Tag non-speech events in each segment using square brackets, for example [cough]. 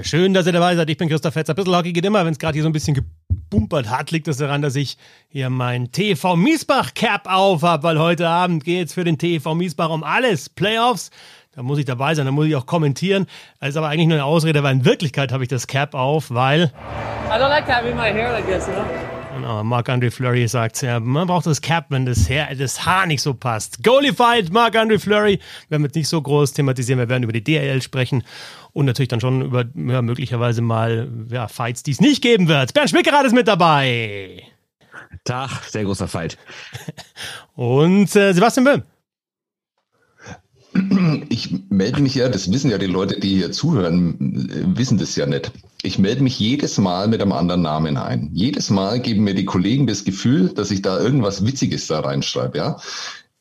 Belvedere. Schön, dass ihr dabei seid. Ich bin Christoph Fetzer. Bissl Hockey geht immer, wenn es gerade hier so ein bisschen gebumpert hat, liegt das daran, dass ich hier mein TV Miesbach Cap auf habe, weil heute Abend geht es für den TV Miesbach um alles. Playoffs. Da muss ich dabei sein, da muss ich auch kommentieren. Das ist aber eigentlich nur eine Ausrede, weil in Wirklichkeit habe ich das Cap auf, weil. I don't like having my hair like this, you know? Genau, Marc-André Fleury sagt ja, man braucht das Cap, wenn das, Hair, das Haar nicht so passt. Goalified, Marc-André Fleury. Wir werden jetzt nicht so groß thematisieren, wir werden über die DL sprechen und natürlich dann schon über ja, möglicherweise mal ja, Fights, die es nicht geben wird. Bernd Schmickerath ist mit dabei. Tag, sehr großer Fight. Und äh, Sebastian Böhm. Ich melde mich ja, das wissen ja die Leute, die hier zuhören, wissen das ja nicht. Ich melde mich jedes Mal mit einem anderen Namen ein. Jedes Mal geben mir die Kollegen das Gefühl, dass ich da irgendwas Witziges da reinschreibe, ja.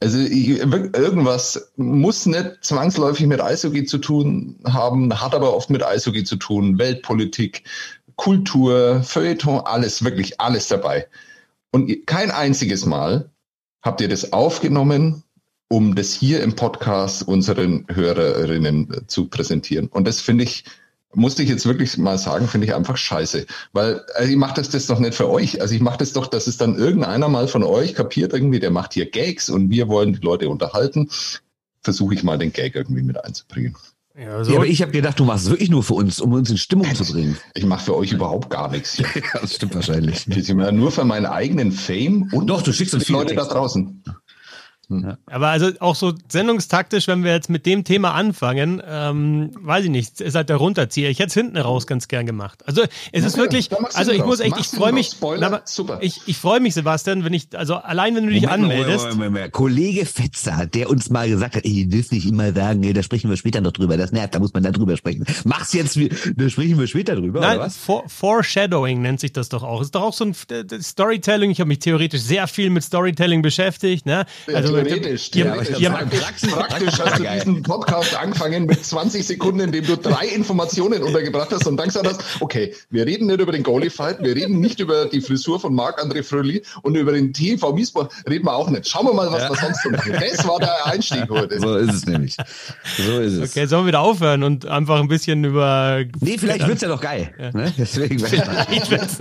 Also ich, irgendwas muss nicht zwangsläufig mit Eishockey zu tun haben, hat aber oft mit Eishockey zu tun, Weltpolitik, Kultur, Feuilleton, alles, wirklich alles dabei. Und kein einziges Mal habt ihr das aufgenommen, um das hier im Podcast unseren Hörerinnen zu präsentieren. Und das finde ich, musste ich jetzt wirklich mal sagen, finde ich einfach scheiße. Weil also ich mache das, das doch nicht für euch. Also ich mache das doch, dass es dann irgendeiner mal von euch kapiert irgendwie, der macht hier Gags und wir wollen die Leute unterhalten. Versuche ich mal den Gag irgendwie mit einzubringen. Ja, so. ja aber ich habe gedacht, du machst es wirklich nur für uns, um uns in Stimmung zu bringen. [laughs] Ich mache für euch überhaupt gar nichts. Hier. [laughs] ja, das stimmt wahrscheinlich. Ich nur für meinen eigenen Fame und Doch, du schickst uns die Leute da draußen. Ja. Aber also auch so sendungstaktisch, wenn wir jetzt mit dem Thema anfangen, ähm, weiß ich nicht, ist halt der Runterzieher. Ich hätte es hinten raus ganz gern gemacht. Also es ist wirklich, also ich muss echt, ich freue mich, Spoiler, super. ich, ich freue mich, Sebastian, wenn ich, also allein wenn du dich Moment, anmeldest. Moment, Moment, Moment. Kollege Fetzer, der uns mal gesagt hat, ey, dürft nicht immer sagen, ey, da sprechen wir später noch drüber, das nervt, da muss man dann drüber sprechen. Mach's jetzt, da sprechen wir später drüber, Nein, oder was? For Foreshadowing nennt sich das doch auch. Ist doch auch so ein Storytelling. Ich habe mich theoretisch sehr viel mit Storytelling beschäftigt, ne? Also, theoretisch, ja, ja, praktisch, praktisch hast du diesen Podcast angefangen mit 20 Sekunden, in dem du drei Informationen untergebracht hast und dann gesagt hast, okay, wir reden nicht über den Goalie-Fight, wir reden nicht über die Frisur von Marc-André Fröhli und über den TV Miesbach reden wir auch nicht. Schauen wir mal, was ja. wir sonst so machen. Das war der Einstieg heute. So ist es nämlich. So ist es. Okay, sollen wir wieder aufhören und einfach ein bisschen über... Nee, vielleicht wird's ja doch geil. Ja. Ne? Deswegen vielleicht wird's...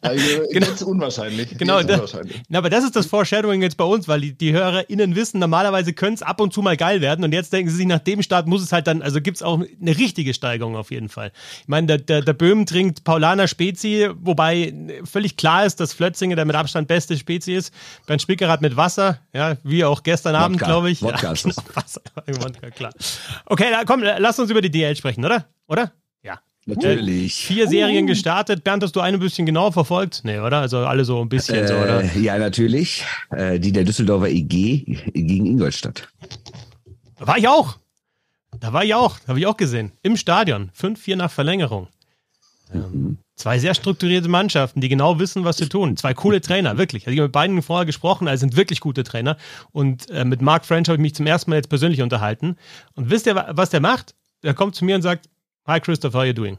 also, genau. Jetzt unwahrscheinlich. Genau, unwahrscheinlich. Na, aber das ist das Foreshadowing jetzt bei uns, weil die, die HörerInnen wissen normal normalerweise könnte es ab und zu mal geil werden und jetzt denken sie sich, nach dem Start muss es halt dann, also gibt es auch eine richtige Steigerung auf jeden Fall. Ich meine, der, der, der Böhm trinkt Paulaner Spezi, wobei völlig klar ist, dass Flötzinge der mit Abstand beste Spezi ist. Bernd Spickerath mit Wasser, ja, wie auch gestern Wodka. Abend, glaube ich. Wodka ja, genau, Wasser, [laughs] Wodka, klar. Okay, komm, lass uns über die DL sprechen, oder? Oder? Natürlich. Äh, vier Serien uh. gestartet. Bernd, hast du eine ein bisschen genauer verfolgt? Nee, oder? Also alle so ein bisschen äh, so, oder? Ja, natürlich. Äh, die der Düsseldorfer EG gegen Ingolstadt. Da war ich auch. Da war ich auch. Habe ich auch gesehen. Im Stadion. 5-4 nach Verlängerung. Mhm. Zwei sehr strukturierte Mannschaften, die genau wissen, was sie tun. Zwei coole Trainer, wirklich. Also ich habe mit beiden vorher gesprochen, also sind wirklich gute Trainer. Und äh, mit Mark French habe ich mich zum ersten Mal jetzt persönlich unterhalten. Und wisst ihr, was der macht? Der kommt zu mir und sagt, Hi Christopher, how are you doing?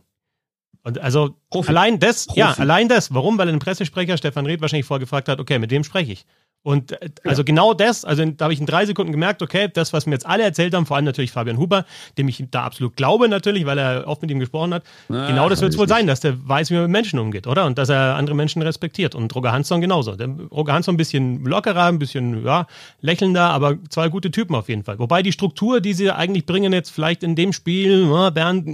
Und also Profi. allein das, Profi. ja, allein das. Warum? Weil ein Pressesprecher Stefan Reth wahrscheinlich vorgefragt hat, okay, mit wem spreche ich? Und äh, also ja. genau das, also da habe ich in drei Sekunden gemerkt, okay, das, was mir jetzt alle erzählt haben, vor allem natürlich Fabian Huber, dem ich da absolut glaube natürlich, weil er oft mit ihm gesprochen hat, Na, genau das wird es wohl sein, dass der weiß, wie man mit Menschen umgeht, oder? Und dass er andere Menschen respektiert. Und Roger Hansson genauso. Der Roger Hansson ein bisschen lockerer, ein bisschen ja, lächelnder, aber zwei gute Typen auf jeden Fall. Wobei die Struktur, die sie eigentlich bringen, jetzt vielleicht in dem Spiel, ja, Bernd,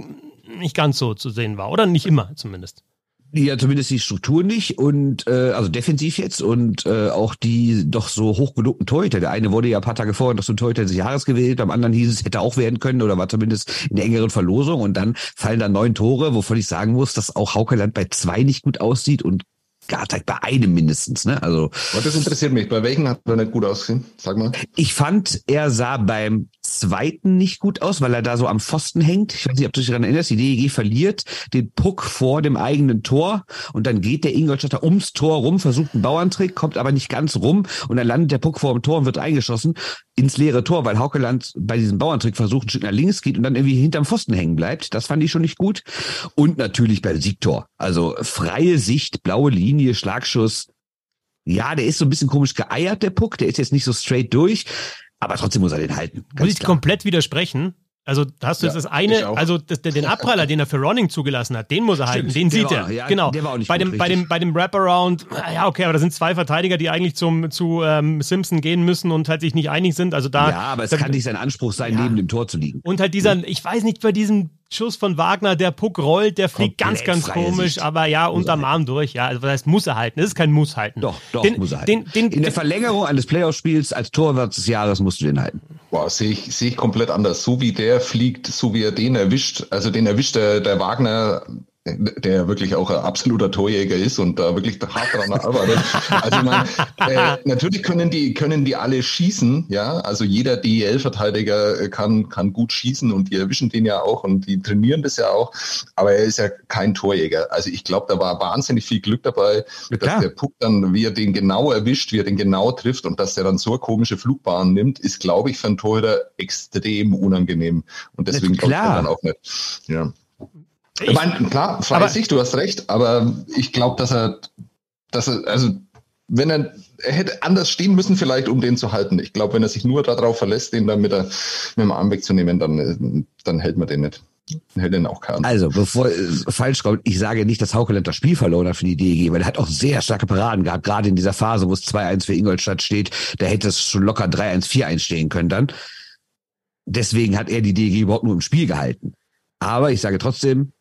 nicht ganz so zu sehen war, oder? Nicht immer zumindest. Ja, zumindest die Struktur nicht und äh, also defensiv jetzt und äh, auch die doch so hochgelobten Torhüter. Der eine wurde ja ein paar Tage vorher noch zum Torhüter des Jahres gewählt, beim anderen hieß es, hätte auch werden können oder war zumindest in der engeren Verlosung und dann fallen da neun Tore, wovon ich sagen muss, dass auch Haukeland bei zwei nicht gut aussieht und Gartag bei einem mindestens, ne? Also. Das interessiert mich. Bei welchen hat er nicht gut ausgesehen? Sag mal. Ich fand, er sah beim zweiten nicht gut aus, weil er da so am Pfosten hängt. Ich weiß nicht, ob du dich daran erinnerst. Die DEG verliert den Puck vor dem eigenen Tor und dann geht der Ingolstädter ums Tor rum, versucht einen Bauerntrick, kommt aber nicht ganz rum und dann landet der Puck vor dem Tor und wird eingeschossen ins leere Tor, weil Haukeland bei diesem Bauerntrick versucht, ein Stück nach links geht und dann irgendwie hinterm Pfosten hängen bleibt. Das fand ich schon nicht gut. Und natürlich bei Siegtor. Also freie Sicht, blaue Linie, Schlagschuss. Ja, der ist so ein bisschen komisch geeiert, der Puck. Der ist jetzt nicht so straight durch. Aber trotzdem muss er den halten. Muss ich klar. komplett widersprechen. Also da hast du Ja, jetzt das eine, also das, den Abpraller, den er für Ronning zugelassen hat, den muss er halten, den sieht war- er. ja, genau. der war auch nicht bei gut, dem, bei dem, bei dem Wraparound, ja okay, aber da sind zwei Verteidiger, die eigentlich zum zu ähm, Simpson gehen müssen und halt sich nicht einig sind. Also da. Ja, aber es da, kann nicht sein Anspruch sein, Ja. neben dem Tor zu liegen. Und halt dieser, ich weiß nicht, bei diesem Schuss von Wagner, der Puck rollt, der fliegt Komplett ganz, ganz komisch, Sicht. aber ja, unterm Arm durch. Ja, also das heißt, muss er halten. Das ist kein Muss halten. Doch, doch, den, muss er halten. Den, den, In der Verlängerung eines Playoff-Spiels als Torwart des Jahres musst du den halten. Boah, sehe ich, sehe ich komplett anders. So wie der fliegt, so wie er den erwischt, also den erwischt der, der Wagner, der wirklich auch ein absoluter Torjäger ist und da wirklich hart dran arbeitet. Also meine, äh, natürlich können die, können die alle schießen, ja. Also jeder DEL-Verteidiger äh, kann, kann gut schießen und die erwischen den ja auch und die trainieren das ja auch. Aber er ist ja kein Torjäger. Also ich glaube, da war wahnsinnig viel Glück dabei, Ja, dass der Puck dann, wie er den genau erwischt, wie er den genau trifft und dass der dann so eine komische Flugbahn nimmt, ist, glaube ich, für einen Torhüter extrem unangenehm. Und deswegen Ja, ich klar. dann auch nicht. Ja. Ich Ich- meine, klar, Sicht, du hast recht, aber ich glaube, dass er, dass er, also wenn er, er hätte anders stehen müssen, vielleicht, um den zu halten. Ich glaube, wenn er sich nur darauf verlässt, den dann mit, der, mit dem Arm wegzunehmen, dann, äh, dann hält man den nicht. Dann hält den auch keinen. Also, bevor es falsch kommt, ich sage nicht, dass Haukeland das Spiel verloren hat für die DEG, weil er hat auch sehr starke Paraden gehabt, gerade in dieser Phase, wo es 2-1 für Ingolstadt steht. Da hätte es schon locker 3-1, 4-1 stehen können dann. Deswegen hat er die DEG überhaupt nur im Spiel gehalten. Aber ich sage trotzdem,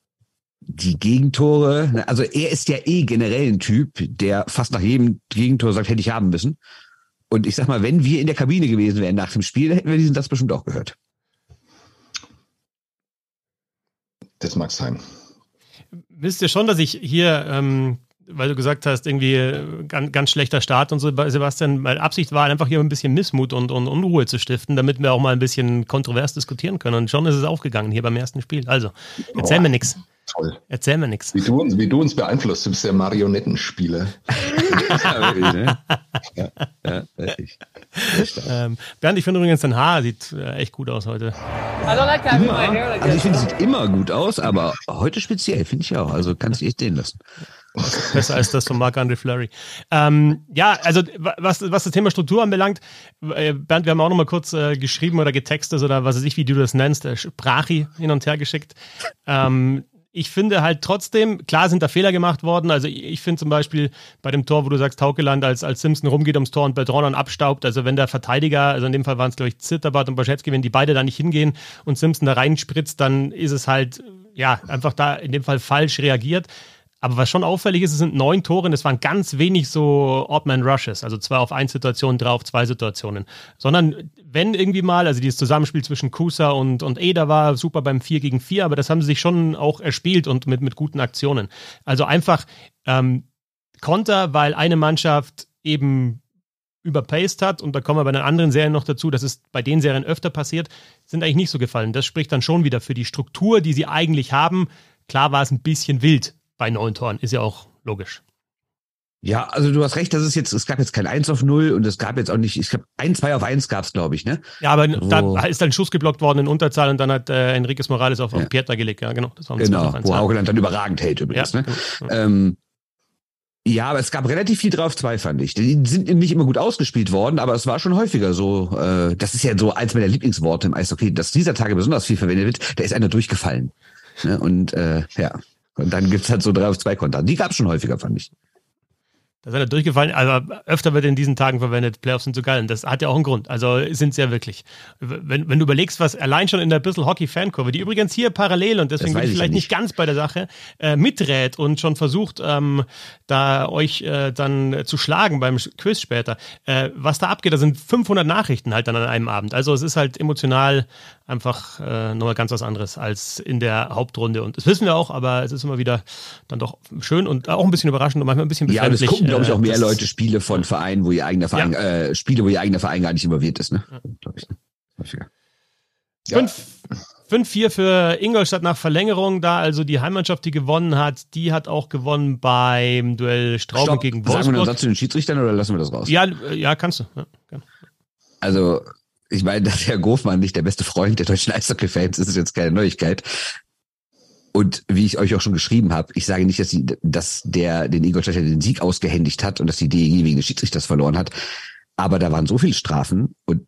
die Gegentore, ne, also er ist ja eh generell ein Typ, der fast nach jedem Gegentor sagt, hätte ich haben müssen. Und ich sag mal, wenn wir in der Kabine gewesen wären nach dem Spiel, hätten wir diesen Satz bestimmt auch gehört. Das mag sein. wisst ihr schon, dass ich hier, ähm, weil du gesagt hast, irgendwie äh, ganz, ganz schlechter Start und so, Sebastian, meine Absicht war einfach hier ein bisschen Missmut und, und Unruhe zu stiften, damit wir auch mal ein bisschen kontrovers diskutieren können. Und schon ist es aufgegangen hier beim ersten Spiel. Also, erzähl Boah. mir nix. Toll. Erzähl mir nix. Wie du uns, wie du uns beeinflusst, du bist der Marionettenspieler. Ja, wirklich, ne? ja, ja, wirklich. Ähm, Bernd, ich finde übrigens, dein Haar sieht äh, echt gut aus heute. Like Also ich finde, es you sieht immer gut aus, aber heute speziell, finde ich auch. Also kannst du echt sehen lassen. Besser als das von Marc-André Fleury. Ähm, ja, also wa- was, was das Thema Struktur anbelangt, äh, Bernd, wir haben auch noch mal kurz äh, geschrieben oder getextet oder was weiß ich, wie du das nennst, äh, Sprachi hin und her geschickt. Ähm, ich finde halt trotzdem, klar sind da Fehler gemacht worden. Also ich, ich finde zum Beispiel bei dem Tor, wo du sagst, Taukeland, als, als Simpson rumgeht ums Tor und Beltran abstaubt, also wenn der Verteidiger, also in dem Fall waren es glaube ich Zitterbart und Baschetski, wenn die beide da nicht hingehen und Simpson da reinspritzt, dann ist es halt, ja, einfach da in dem Fall falsch reagiert. Aber was schon auffällig ist, es sind neun Tore und es waren ganz wenig so Odd-Man-Rushes, also zwei auf ein Situation, drei auf zwei Situationen. Sondern wenn irgendwie mal, also dieses Zusammenspiel zwischen Kusa und, und Eder war super beim 4 gegen 4, aber das haben sie sich schon auch erspielt und mit, mit guten Aktionen. Also einfach ähm, Konter, weil eine Mannschaft eben überpaced hat und da kommen wir bei den anderen Serien noch dazu, das ist bei den Serien öfter passiert, sind eigentlich nicht so gefallen. Das spricht dann schon wieder für die Struktur, die sie eigentlich haben. Klar war es ein bisschen wild bei neun Toren, ist ja auch logisch. Ja, also du hast recht, das ist jetzt, es gab jetzt kein 1 auf 0 und es gab jetzt auch nicht, ich glaube, ein, 2 auf 1 gab es, glaube ich, ne? Ja, aber So. da ist dann ein Schuss geblockt worden in Unterzahl und dann hat äh, Enriquez Morales auf, auf Ja. Pietra gelegt. Ja, genau. Das war ein Genau, 2 auf 1, wo ja. Haukeland dann überragend hält übrigens, Ja, ne? genau. Ähm, ja, aber es gab relativ viel drauf zwei, fand ich. Die sind nicht immer gut ausgespielt worden, aber es war schon häufiger so. Äh, das ist ja so eins meiner Lieblingsworte im Eishockey, dass dieser Tage besonders viel verwendet wird. Da ist einer durchgefallen. Ne? Und äh, ja, und dann gibt's halt so drei auf zwei Konter. Die gab's schon häufiger, fand ich. Da ist er durchgefallen, aber öfter wird in diesen Tagen verwendet, Playoffs sind so geil. Und das hat ja auch einen Grund. Also sind sie ja wirklich. Wenn, wenn du überlegst, was allein schon in der Bissel Hockey-Fankurve, die übrigens hier parallel und deswegen bin ich ich vielleicht nicht nicht. ganz bei der Sache, äh, miträt und schon versucht, ähm, da euch äh, dann zu schlagen beim Quiz später. Äh, was da abgeht, da sind 500 Nachrichten halt dann an einem Abend. Also es ist halt emotional einfach äh, nochmal ganz was anderes als in der Hauptrunde. Und das wissen wir auch, aber es ist immer wieder dann doch schön und auch ein bisschen überraschend und manchmal ein bisschen Ja, und es befremdlich. gucken, glaube ich, auch äh, mehr das- Leute Spiele von Vereinen, wo ihr eigener Verein, äh, Spiele, wo ihr eigener Verein gar nicht involviert ist, ne? Glaube ich. Ne? Häufiger. Ja. Fünf- 5-4 für Ingolstadt nach Verlängerung, da also die Heimmannschaft, die gewonnen hat, die hat auch gewonnen beim Duell Straube Stopp. gegen Sagen wir noch einen Wolfsburg. Satz zu den Schiedsrichtern oder lassen wir das raus? Ja, äh, ja, kannst du. Ja. Also, ich meine, [laughs] dass Herr Gofmann nicht der beste Freund der deutschen Eishockey-Fans ist, ist jetzt keine Neuigkeit. Und wie ich euch auch schon geschrieben habe, ich sage nicht, dass, die, dass der den Ingolstädter den Sieg ausgehändigt hat und dass die DEG wegen des Schiedsrichters verloren hat. Aber da waren so viele Strafen und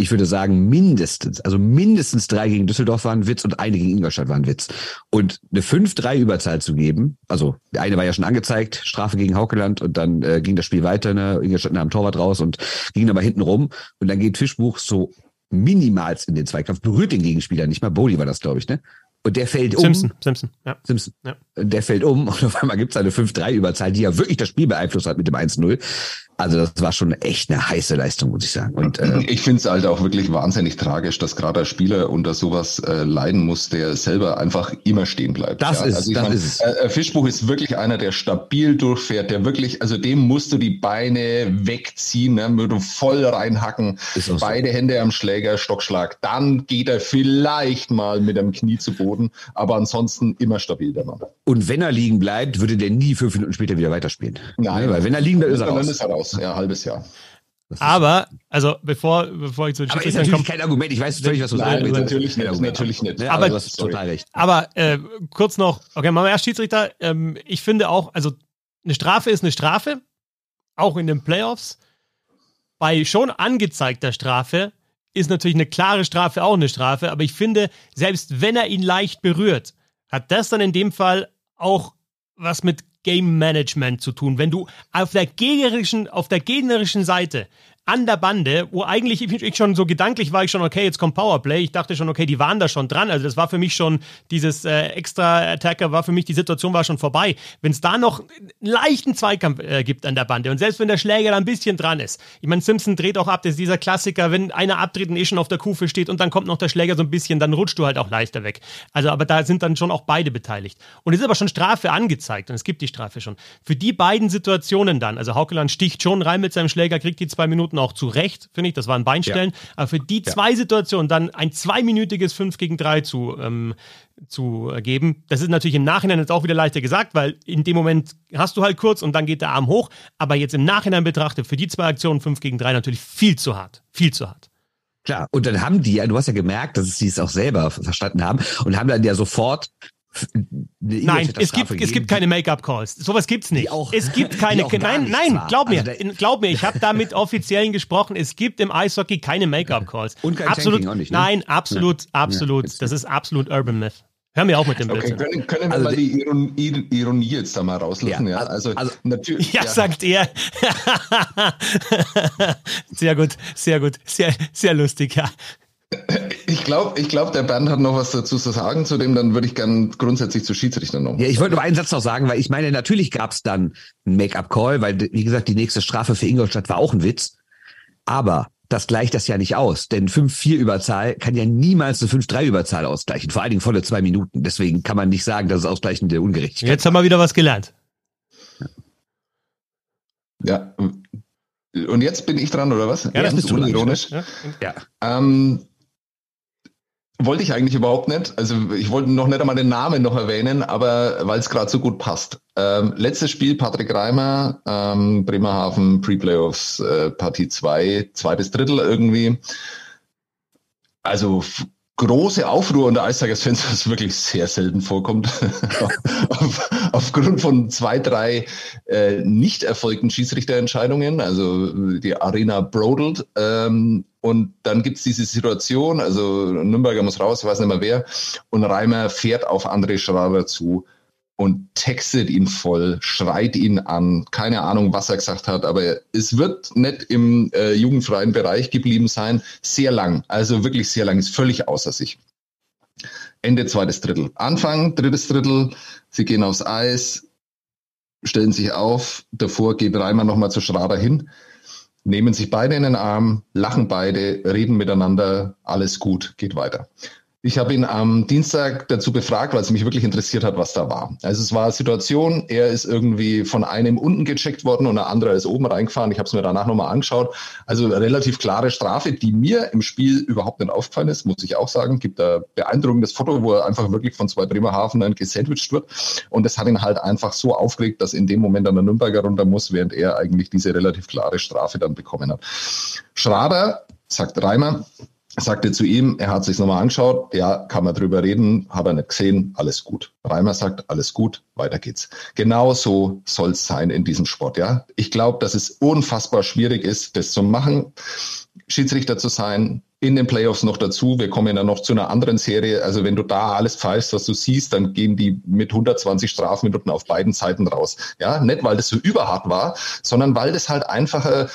ich würde sagen, mindestens, also mindestens drei gegen Düsseldorf waren Witz und eine gegen Ingolstadt war ein Witz. Und eine 5-3-Überzahl zu geben, also der eine war ja schon angezeigt, Strafe gegen Haukeland und dann äh, ging das Spiel weiter, ne? Ingolstadt nahm Torwart raus und ging aber hinten rum und dann geht Fischbuch so minimals in den Zweikampf, berührt den Gegenspieler nicht mal. Bowley war das, glaube ich, ne? Und der fällt um. Simpson, Simpson, ja. Simpson. Ja. Der fällt um [laughs] und auf einmal gibt's eine 5-3-Überzahl, die ja wirklich das Spiel beeinflusst hat mit dem 1-0. Also das war schon echt eine heiße Leistung, muss ich sagen. Und äh, [clears throat] Ich finde es halt auch wirklich wahnsinnig tragisch, dass gerade ein Spieler unter sowas äh, leiden muss, der selber einfach immer stehen bleibt. Das ist- also das mein, ist. Äh, äh, Fischbuch ist wirklich einer, der stabil durchfährt, der wirklich, also dem musst du die Beine wegziehen, ne, mit voll reinhacken, auch so. beide Hände am Schläger, Stockschlag. Dann geht er vielleicht mal mit dem Knie zu Boden, aber ansonsten immer stabil der Mann. und wenn er liegen bleibt, würde der nie fünf Minuten später wieder weiterspielen. Ne, Weil wenn er liegen bleibt, ist er Dann raus. ist er raus, ja, halbes Jahr. Aber, also bevor, bevor ich zu den aber ist Schiedsrichtern natürlich komme, kein Argument. Ich weiß völlig, was du sagst. natürlich Kein nicht, Argument. natürlich nicht. Ne, Aber- aber du hast total recht. aber äh, kurz noch, okay, machen wir erst Schiedsrichter. Ähm, ich finde auch, also eine Strafe ist eine Strafe, auch in den Playoffs. Bei schon angezeigter Strafe ist natürlich eine klare Strafe auch eine Strafe, aber ich finde, selbst wenn er ihn leicht berührt, hat das dann in dem Fall auch was mit Game Management zu tun. Wenn du auf der gegnerischen, auf der gegnerischen Seite an der Bande, wo eigentlich ich, schon so gedanklich war, ich schon, okay, jetzt kommt Powerplay. Ich dachte schon, okay, die waren da schon dran. Also das war für mich schon, dieses äh, extra Attacker war für mich, die Situation war schon vorbei. Wenn es da noch einen leichten Zweikampf äh, gibt an der Bande und selbst wenn der Schläger da ein bisschen dran ist. Ich meine, Simpson dreht auch ab, das ist dieser Klassiker, wenn einer abtritt und eh schon auf der Kufe steht und dann kommt noch der Schläger so ein bisschen, dann rutscht du halt auch leichter weg. Also, aber da sind dann schon auch beide beteiligt. Und es ist aber schon Strafe angezeigt und es gibt die Strafe schon. Für die beiden Situationen dann, also Haukeland sticht schon rein mit seinem Schläger, kriegt die zwei Minuten auch zu Recht, finde ich, das waren Beinstellen. Aber für die zwei Situationen dann ein zweiminütiges 5 gegen 3 zu, ähm, zu geben, das ist natürlich im Nachhinein jetzt auch wieder leichter gesagt, weil in dem Moment hast du halt kurz und dann geht der Arm hoch. Aber jetzt im Nachhinein betrachtet, für die zwei Aktionen 5 gegen 3 natürlich viel zu hart. Viel zu hart. Klar. Und dann haben die ja, du hast ja gemerkt, dass sie es auch selber verstanden haben und haben dann ja sofort eine Nein, es gibt, es gibt keine Make-up-Calls. Sowas gibt's nicht. Die auch- es gibt [laughs] keine. nein, nein, glaub mir, Also glaub mir, ich habe da mit Offiziellen gesprochen. Es gibt im Eishockey keine Make-up-Calls. [laughs] Und kein absolut, Tanking auch nicht, ne? Nein, absolut, absolut. jetzt das ist absolut Urban Myth. Hör mir auch mit dem Okay, Blödsinn. können, können wir Also mal die- Ironie, Ironie jetzt da mal rauslassen? Ja, Ja, also, also- natürlich. Ja, sagt er. [laughs] sehr gut, sehr gut, sehr, sehr lustig, ja. Ich glaube, ich glaub, der Bernd hat noch was dazu zu sagen, zu dem dann würde ich gern grundsätzlich zu Schiedsrichtern noch. Ja, ich wollte nur einen Satz noch sagen, weil ich meine, natürlich gab es dann einen Make-up-Call, weil, wie gesagt, die nächste Strafe für Ingolstadt war auch ein Witz. Aber das gleicht das ja nicht aus, denn 5-4-Überzahl kann ja niemals eine 5-3-Überzahl ausgleichen, vor allen Dingen volle zwei Minuten. Deswegen kann man nicht sagen, dass es ausgleichende Ungerechtigkeit Jetzt haben wir wieder was gelernt. Ja. Und jetzt bin ich dran, oder was? Ja, das bist du. unironisch. Ja. Ja. Ähm, wollte ich eigentlich überhaupt nicht. Also ich wollte noch nicht einmal den Namen noch erwähnen, aber weil es gerade so gut passt. Ähm, letztes Spiel Patrick Reimer, ähm, Bremerhaven Pre-Playoffs, äh, Partie 2, zweites Drittel irgendwie. Also große Aufruhr unter Eistigers-Fans, was wirklich sehr selten vorkommt. [laughs] Auf, aufgrund von zwei, drei äh, nicht erfolgten Schiedsrichterentscheidungen, also die Arena brodelt. Ähm, und dann gibt's diese Situation, also Nürnberger muss raus, weiß nicht mehr wer, und Reimer fährt auf André Schrader zu und textet ihn voll, schreit ihn an, keine Ahnung, was er gesagt hat, aber es wird nicht im äh, jugendfreien Bereich geblieben sein, sehr lang, also wirklich sehr lang, ist völlig außer sich. Ende zweites Drittel. Anfang, drittes Drittel, sie gehen aufs Eis, stellen sich auf, davor geht Reimer nochmal zu Schrader hin, nehmen sich beide in den Arm, lachen beide, reden miteinander, alles gut, geht weiter. Ich habe ihn am Dienstag dazu befragt, weil es mich wirklich interessiert hat, was da war. Also es war eine Situation, er ist irgendwie von einem unten gecheckt worden und der andere ist oben reingefahren. Ich habe es mir danach nochmal angeschaut. Also relativ klare Strafe, die mir im Spiel überhaupt nicht aufgefallen ist, muss ich auch sagen. Gibt ein beeindruckendes Foto, wo er einfach wirklich von zwei Bremerhavenern gesandwiched wird. Und das hat ihn halt einfach so aufgeregt, dass in dem Moment dann der Nürnberger runter muss, während er eigentlich diese relativ klare Strafe dann bekommen hat. Schrader, sagt Reimer, sagte zu ihm, er hat sich nochmal angeschaut, ja, kann man drüber reden, habe er nicht gesehen, alles gut. Reimer sagt, alles gut, weiter geht's. Genau so soll es sein in diesem Sport, ja. Ich glaube, dass es unfassbar schwierig ist, das zu machen, Schiedsrichter zu sein, in den Playoffs noch dazu. Wir kommen ja noch zu einer anderen Serie. Also wenn du da alles pfeifst, was du siehst, dann gehen die mit 120 Strafminuten auf beiden Seiten raus. Ja, nicht weil das so überhart war, sondern weil das halt einfach äh,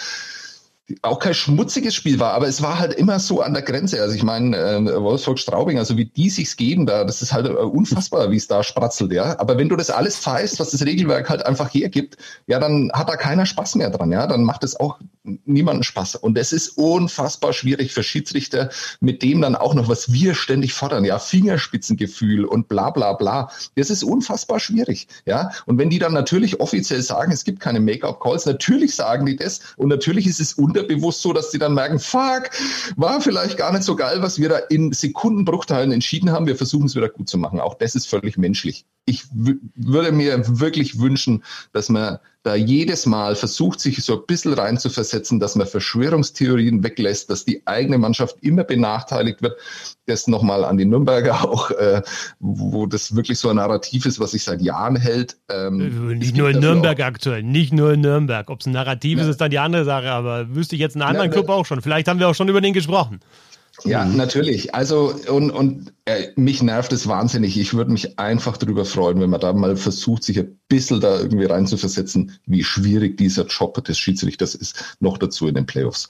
auch kein schmutziges Spiel war, aber es war halt immer so an der Grenze. Also ich meine, äh, Wolfsburg Straubing, also wie die sich's geben da, das ist halt äh, unfassbar, wie es da spratzelt, ja. Aber wenn du das alles pfeifst, was das Regelwerk halt einfach hergibt, ja, dann hat da keiner Spaß mehr dran, ja. Dann macht es auch niemanden Spaß. Und es ist unfassbar schwierig für Schiedsrichter, mit dem dann auch noch, was wir ständig fordern, ja, Fingerspitzengefühl und bla bla bla. Das ist unfassbar schwierig, ja. Und wenn die dann natürlich offiziell sagen, es gibt keine Make-up-Calls, natürlich sagen die das und natürlich ist es un unterbewusst so, dass die dann merken, fuck, war vielleicht gar nicht so geil, was wir da in Sekundenbruchteilen entschieden haben. Wir versuchen es wieder gut zu machen. Auch das ist völlig menschlich. Ich würde mir wirklich wünschen, dass man da jedes Mal versucht, sich so ein bisschen reinzuversetzen, dass man Verschwörungstheorien weglässt, dass die eigene Mannschaft immer benachteiligt wird. Das nochmal an die Nürnberger auch, äh, wo das wirklich so ein Narrativ ist, was sich seit Jahren hält. Ähm, äh, nicht nur in Nürnberg auch, aktuell, nicht nur in Nürnberg. Ob es ein Narrativ ja. ist, ist dann die andere Sache, aber wüsste ich jetzt einen anderen ja, Club auch schon. Vielleicht haben wir auch schon über den gesprochen. Ja, mhm. natürlich. Also, und, und äh, mich nervt es wahnsinnig. Ich würde mich einfach darüber freuen, wenn man da mal versucht, sich ein bisschen da irgendwie reinzuversetzen, wie schwierig dieser Job des Schiedsrichters ist, noch dazu in den Playoffs.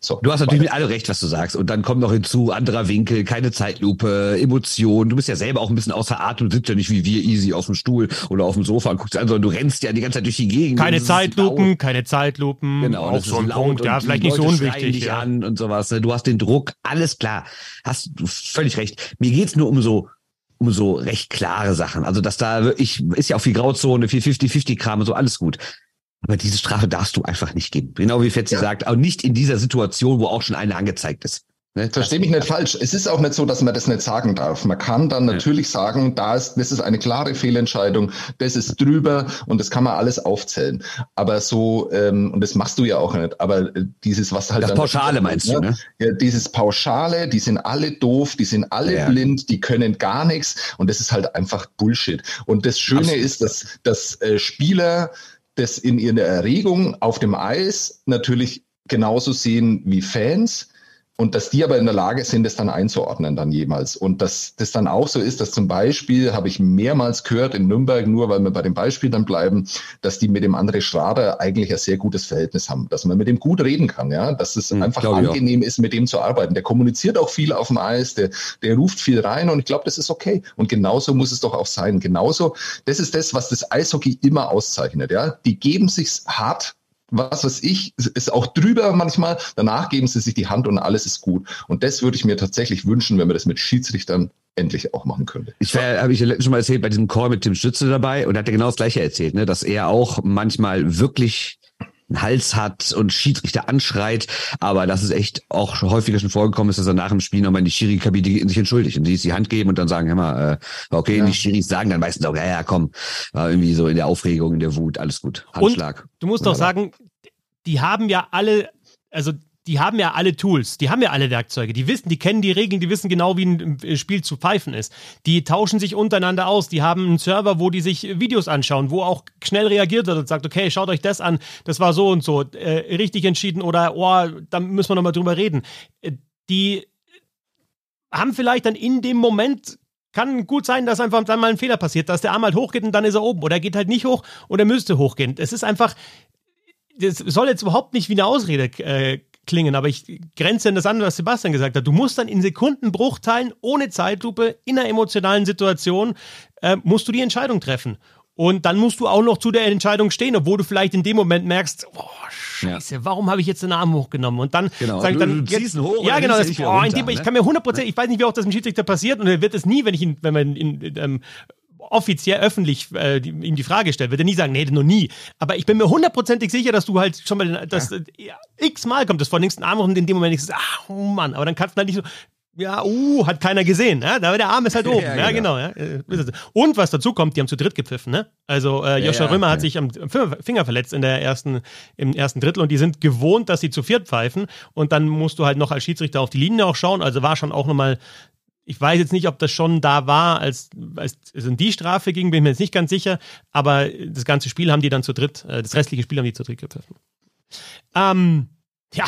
So, du hast natürlich mit allem recht, was du sagst. Und dann kommt noch hinzu, anderer Winkel, keine Zeitlupe, Emotionen. Du bist ja selber auch ein bisschen außer Atem, du sitzt ja nicht wie wir easy auf dem Stuhl oder auf dem Sofa und guckst an, sondern du rennst ja die ganze Zeit durch die Gegend. Keine Zeitlupen, keine Zeitlupen. Genau, auch so ein Punkt, ja, vielleicht nicht so unwichtig. Ja. an und sowas. Ne? Du hast den Druck, alles alles klar. Hast du völlig recht. Mir geht's nur um so um so recht klare Sachen. Also, dass da wirklich, ist ja auch viel Grauzone, viel 50-50-Kram und so, alles gut. Aber diese Strafe darfst du einfach nicht geben. Genau wie Fetzi ja. sagt, auch nicht in dieser Situation, wo auch schon eine angezeigt ist. Ne, Verstehe mich nicht falsch. Es ist auch nicht so, dass man das nicht sagen darf. Man kann dann natürlich sagen, da ist, das ist eine klare Fehlentscheidung, das ist drüber und das kann man alles aufzählen. Aber so, ähm, und das machst du ja auch nicht, aber äh, dieses, was halt. Das Pauschale meinst ne? du, ne? Ja, dieses Pauschale, die sind alle doof, die sind alle ja. blind, die können gar nichts und das ist halt einfach Bullshit. Und das Schöne Absolut. ist, dass, dass äh, Spieler das in ihrer Erregung auf dem Eis natürlich genauso sehen wie Fans und dass die aber in der Lage sind, das dann einzuordnen dann jemals. Und dass das dann auch so ist, dass zum Beispiel, habe ich mehrmals gehört in Nürnberg, nur weil wir bei dem Beispiel dann bleiben, dass die mit dem André Schrader eigentlich ein sehr gutes Verhältnis haben, dass man mit dem gut reden kann, ja, dass es hm, einfach angenehm ist, mit dem zu arbeiten. Der kommuniziert auch viel auf dem Eis, der, der ruft viel rein und ich glaube, das ist okay. Und genauso muss es doch auch sein. Genauso, das ist das, was das Eishockey immer auszeichnet, ja. Die geben sich's hart was weiß ich, ist auch drüber manchmal. Danach geben sie sich die Hand und alles ist gut. Und das würde ich mir tatsächlich wünschen, wenn wir das mit Schiedsrichtern endlich auch machen könnte. Ich habe ich letztens schon mal erzählt bei diesem Call mit Tim Stütze dabei und er hat ja genau das gleiche erzählt, ne, dass er auch manchmal wirklich einen Hals hat und Schiedsrichter anschreit, aber das ist echt auch häufiger schon vorgekommen ist, dass er nach dem Spiel nochmal in die Schiri-Kabine sich entschuldigt und die die Hand geben und dann sagen, hör mal, äh, okay, ja. die Schiris sagen dann meistens auch, ja, ja, komm, war irgendwie so in der Aufregung, in der Wut, alles gut, Handschlag. Und du musst doch sagen, die haben ja alle, also die haben ja alle Tools, die haben ja alle Werkzeuge, die wissen, die kennen die Regeln, die wissen genau, wie ein Spiel zu pfeifen ist. Die tauschen sich untereinander aus, die haben einen Server, wo die sich Videos anschauen, wo auch schnell reagiert wird und sagt, okay, schaut euch das an, das war so und so, äh, richtig entschieden oder, oh, da müssen wir nochmal drüber reden. Äh, die haben vielleicht dann in dem Moment kann gut sein, dass einfach dann mal ein Fehler passiert, dass der Arm halt hochgeht und dann ist er oben. Oder er geht halt nicht hoch und er müsste hochgehen. Es ist einfach, das soll jetzt überhaupt nicht wie eine Ausrede äh, klingen, aber ich grenze an das an, was Sebastian gesagt hat. Du musst dann in Sekundenbruchteilen, ohne Zeitlupe, in einer emotionalen Situation, äh, musst du die Entscheidung treffen. Und dann musst du auch noch zu der Entscheidung stehen, obwohl du vielleicht in dem Moment merkst, oh, Scheiße, ja. warum habe ich jetzt den Arm hochgenommen? Und dann genau. sag ich dann, du, du jetzt, hoch, ja genau, das, oh, runter, dem, ne? ich kann mir 100%, ich weiß nicht, wie auch das im Schiedsrichter passiert und er wird es nie, wenn ich ihn, wenn man in, in ähm, offiziell öffentlich äh, die, ihm die Frage stellt, wird er nie sagen, nee, noch nie. Aber ich bin mir hundertprozentig sicher, dass du halt schon mal, das ja. äh, x-mal kommt das vor nächsten Arm und in dem Moment denkst du, ach, oh Mann, aber dann kannst du halt nicht so, ja, uh, hat keiner gesehen. Ja? Da der Arm ist halt [laughs] oben. ja, ja, genau. ja. Und was dazu kommt, die haben zu dritt gepfiffen. Ne? Also äh, Joscha ja, Römer hat sich am Finger verletzt in der ersten, im ersten Drittel und die sind gewohnt, dass sie zu viert pfeifen. Und dann musst du halt noch als Schiedsrichter auf die Linie auch schauen. Also war schon auch nochmal ich weiß jetzt nicht, ob das schon da war, als, als es in die Strafe ging, bin ich mir jetzt nicht ganz sicher, aber das ganze Spiel haben die dann zu dritt, äh, das restliche Spiel haben die zu dritt gepfiffen. Ähm, ja,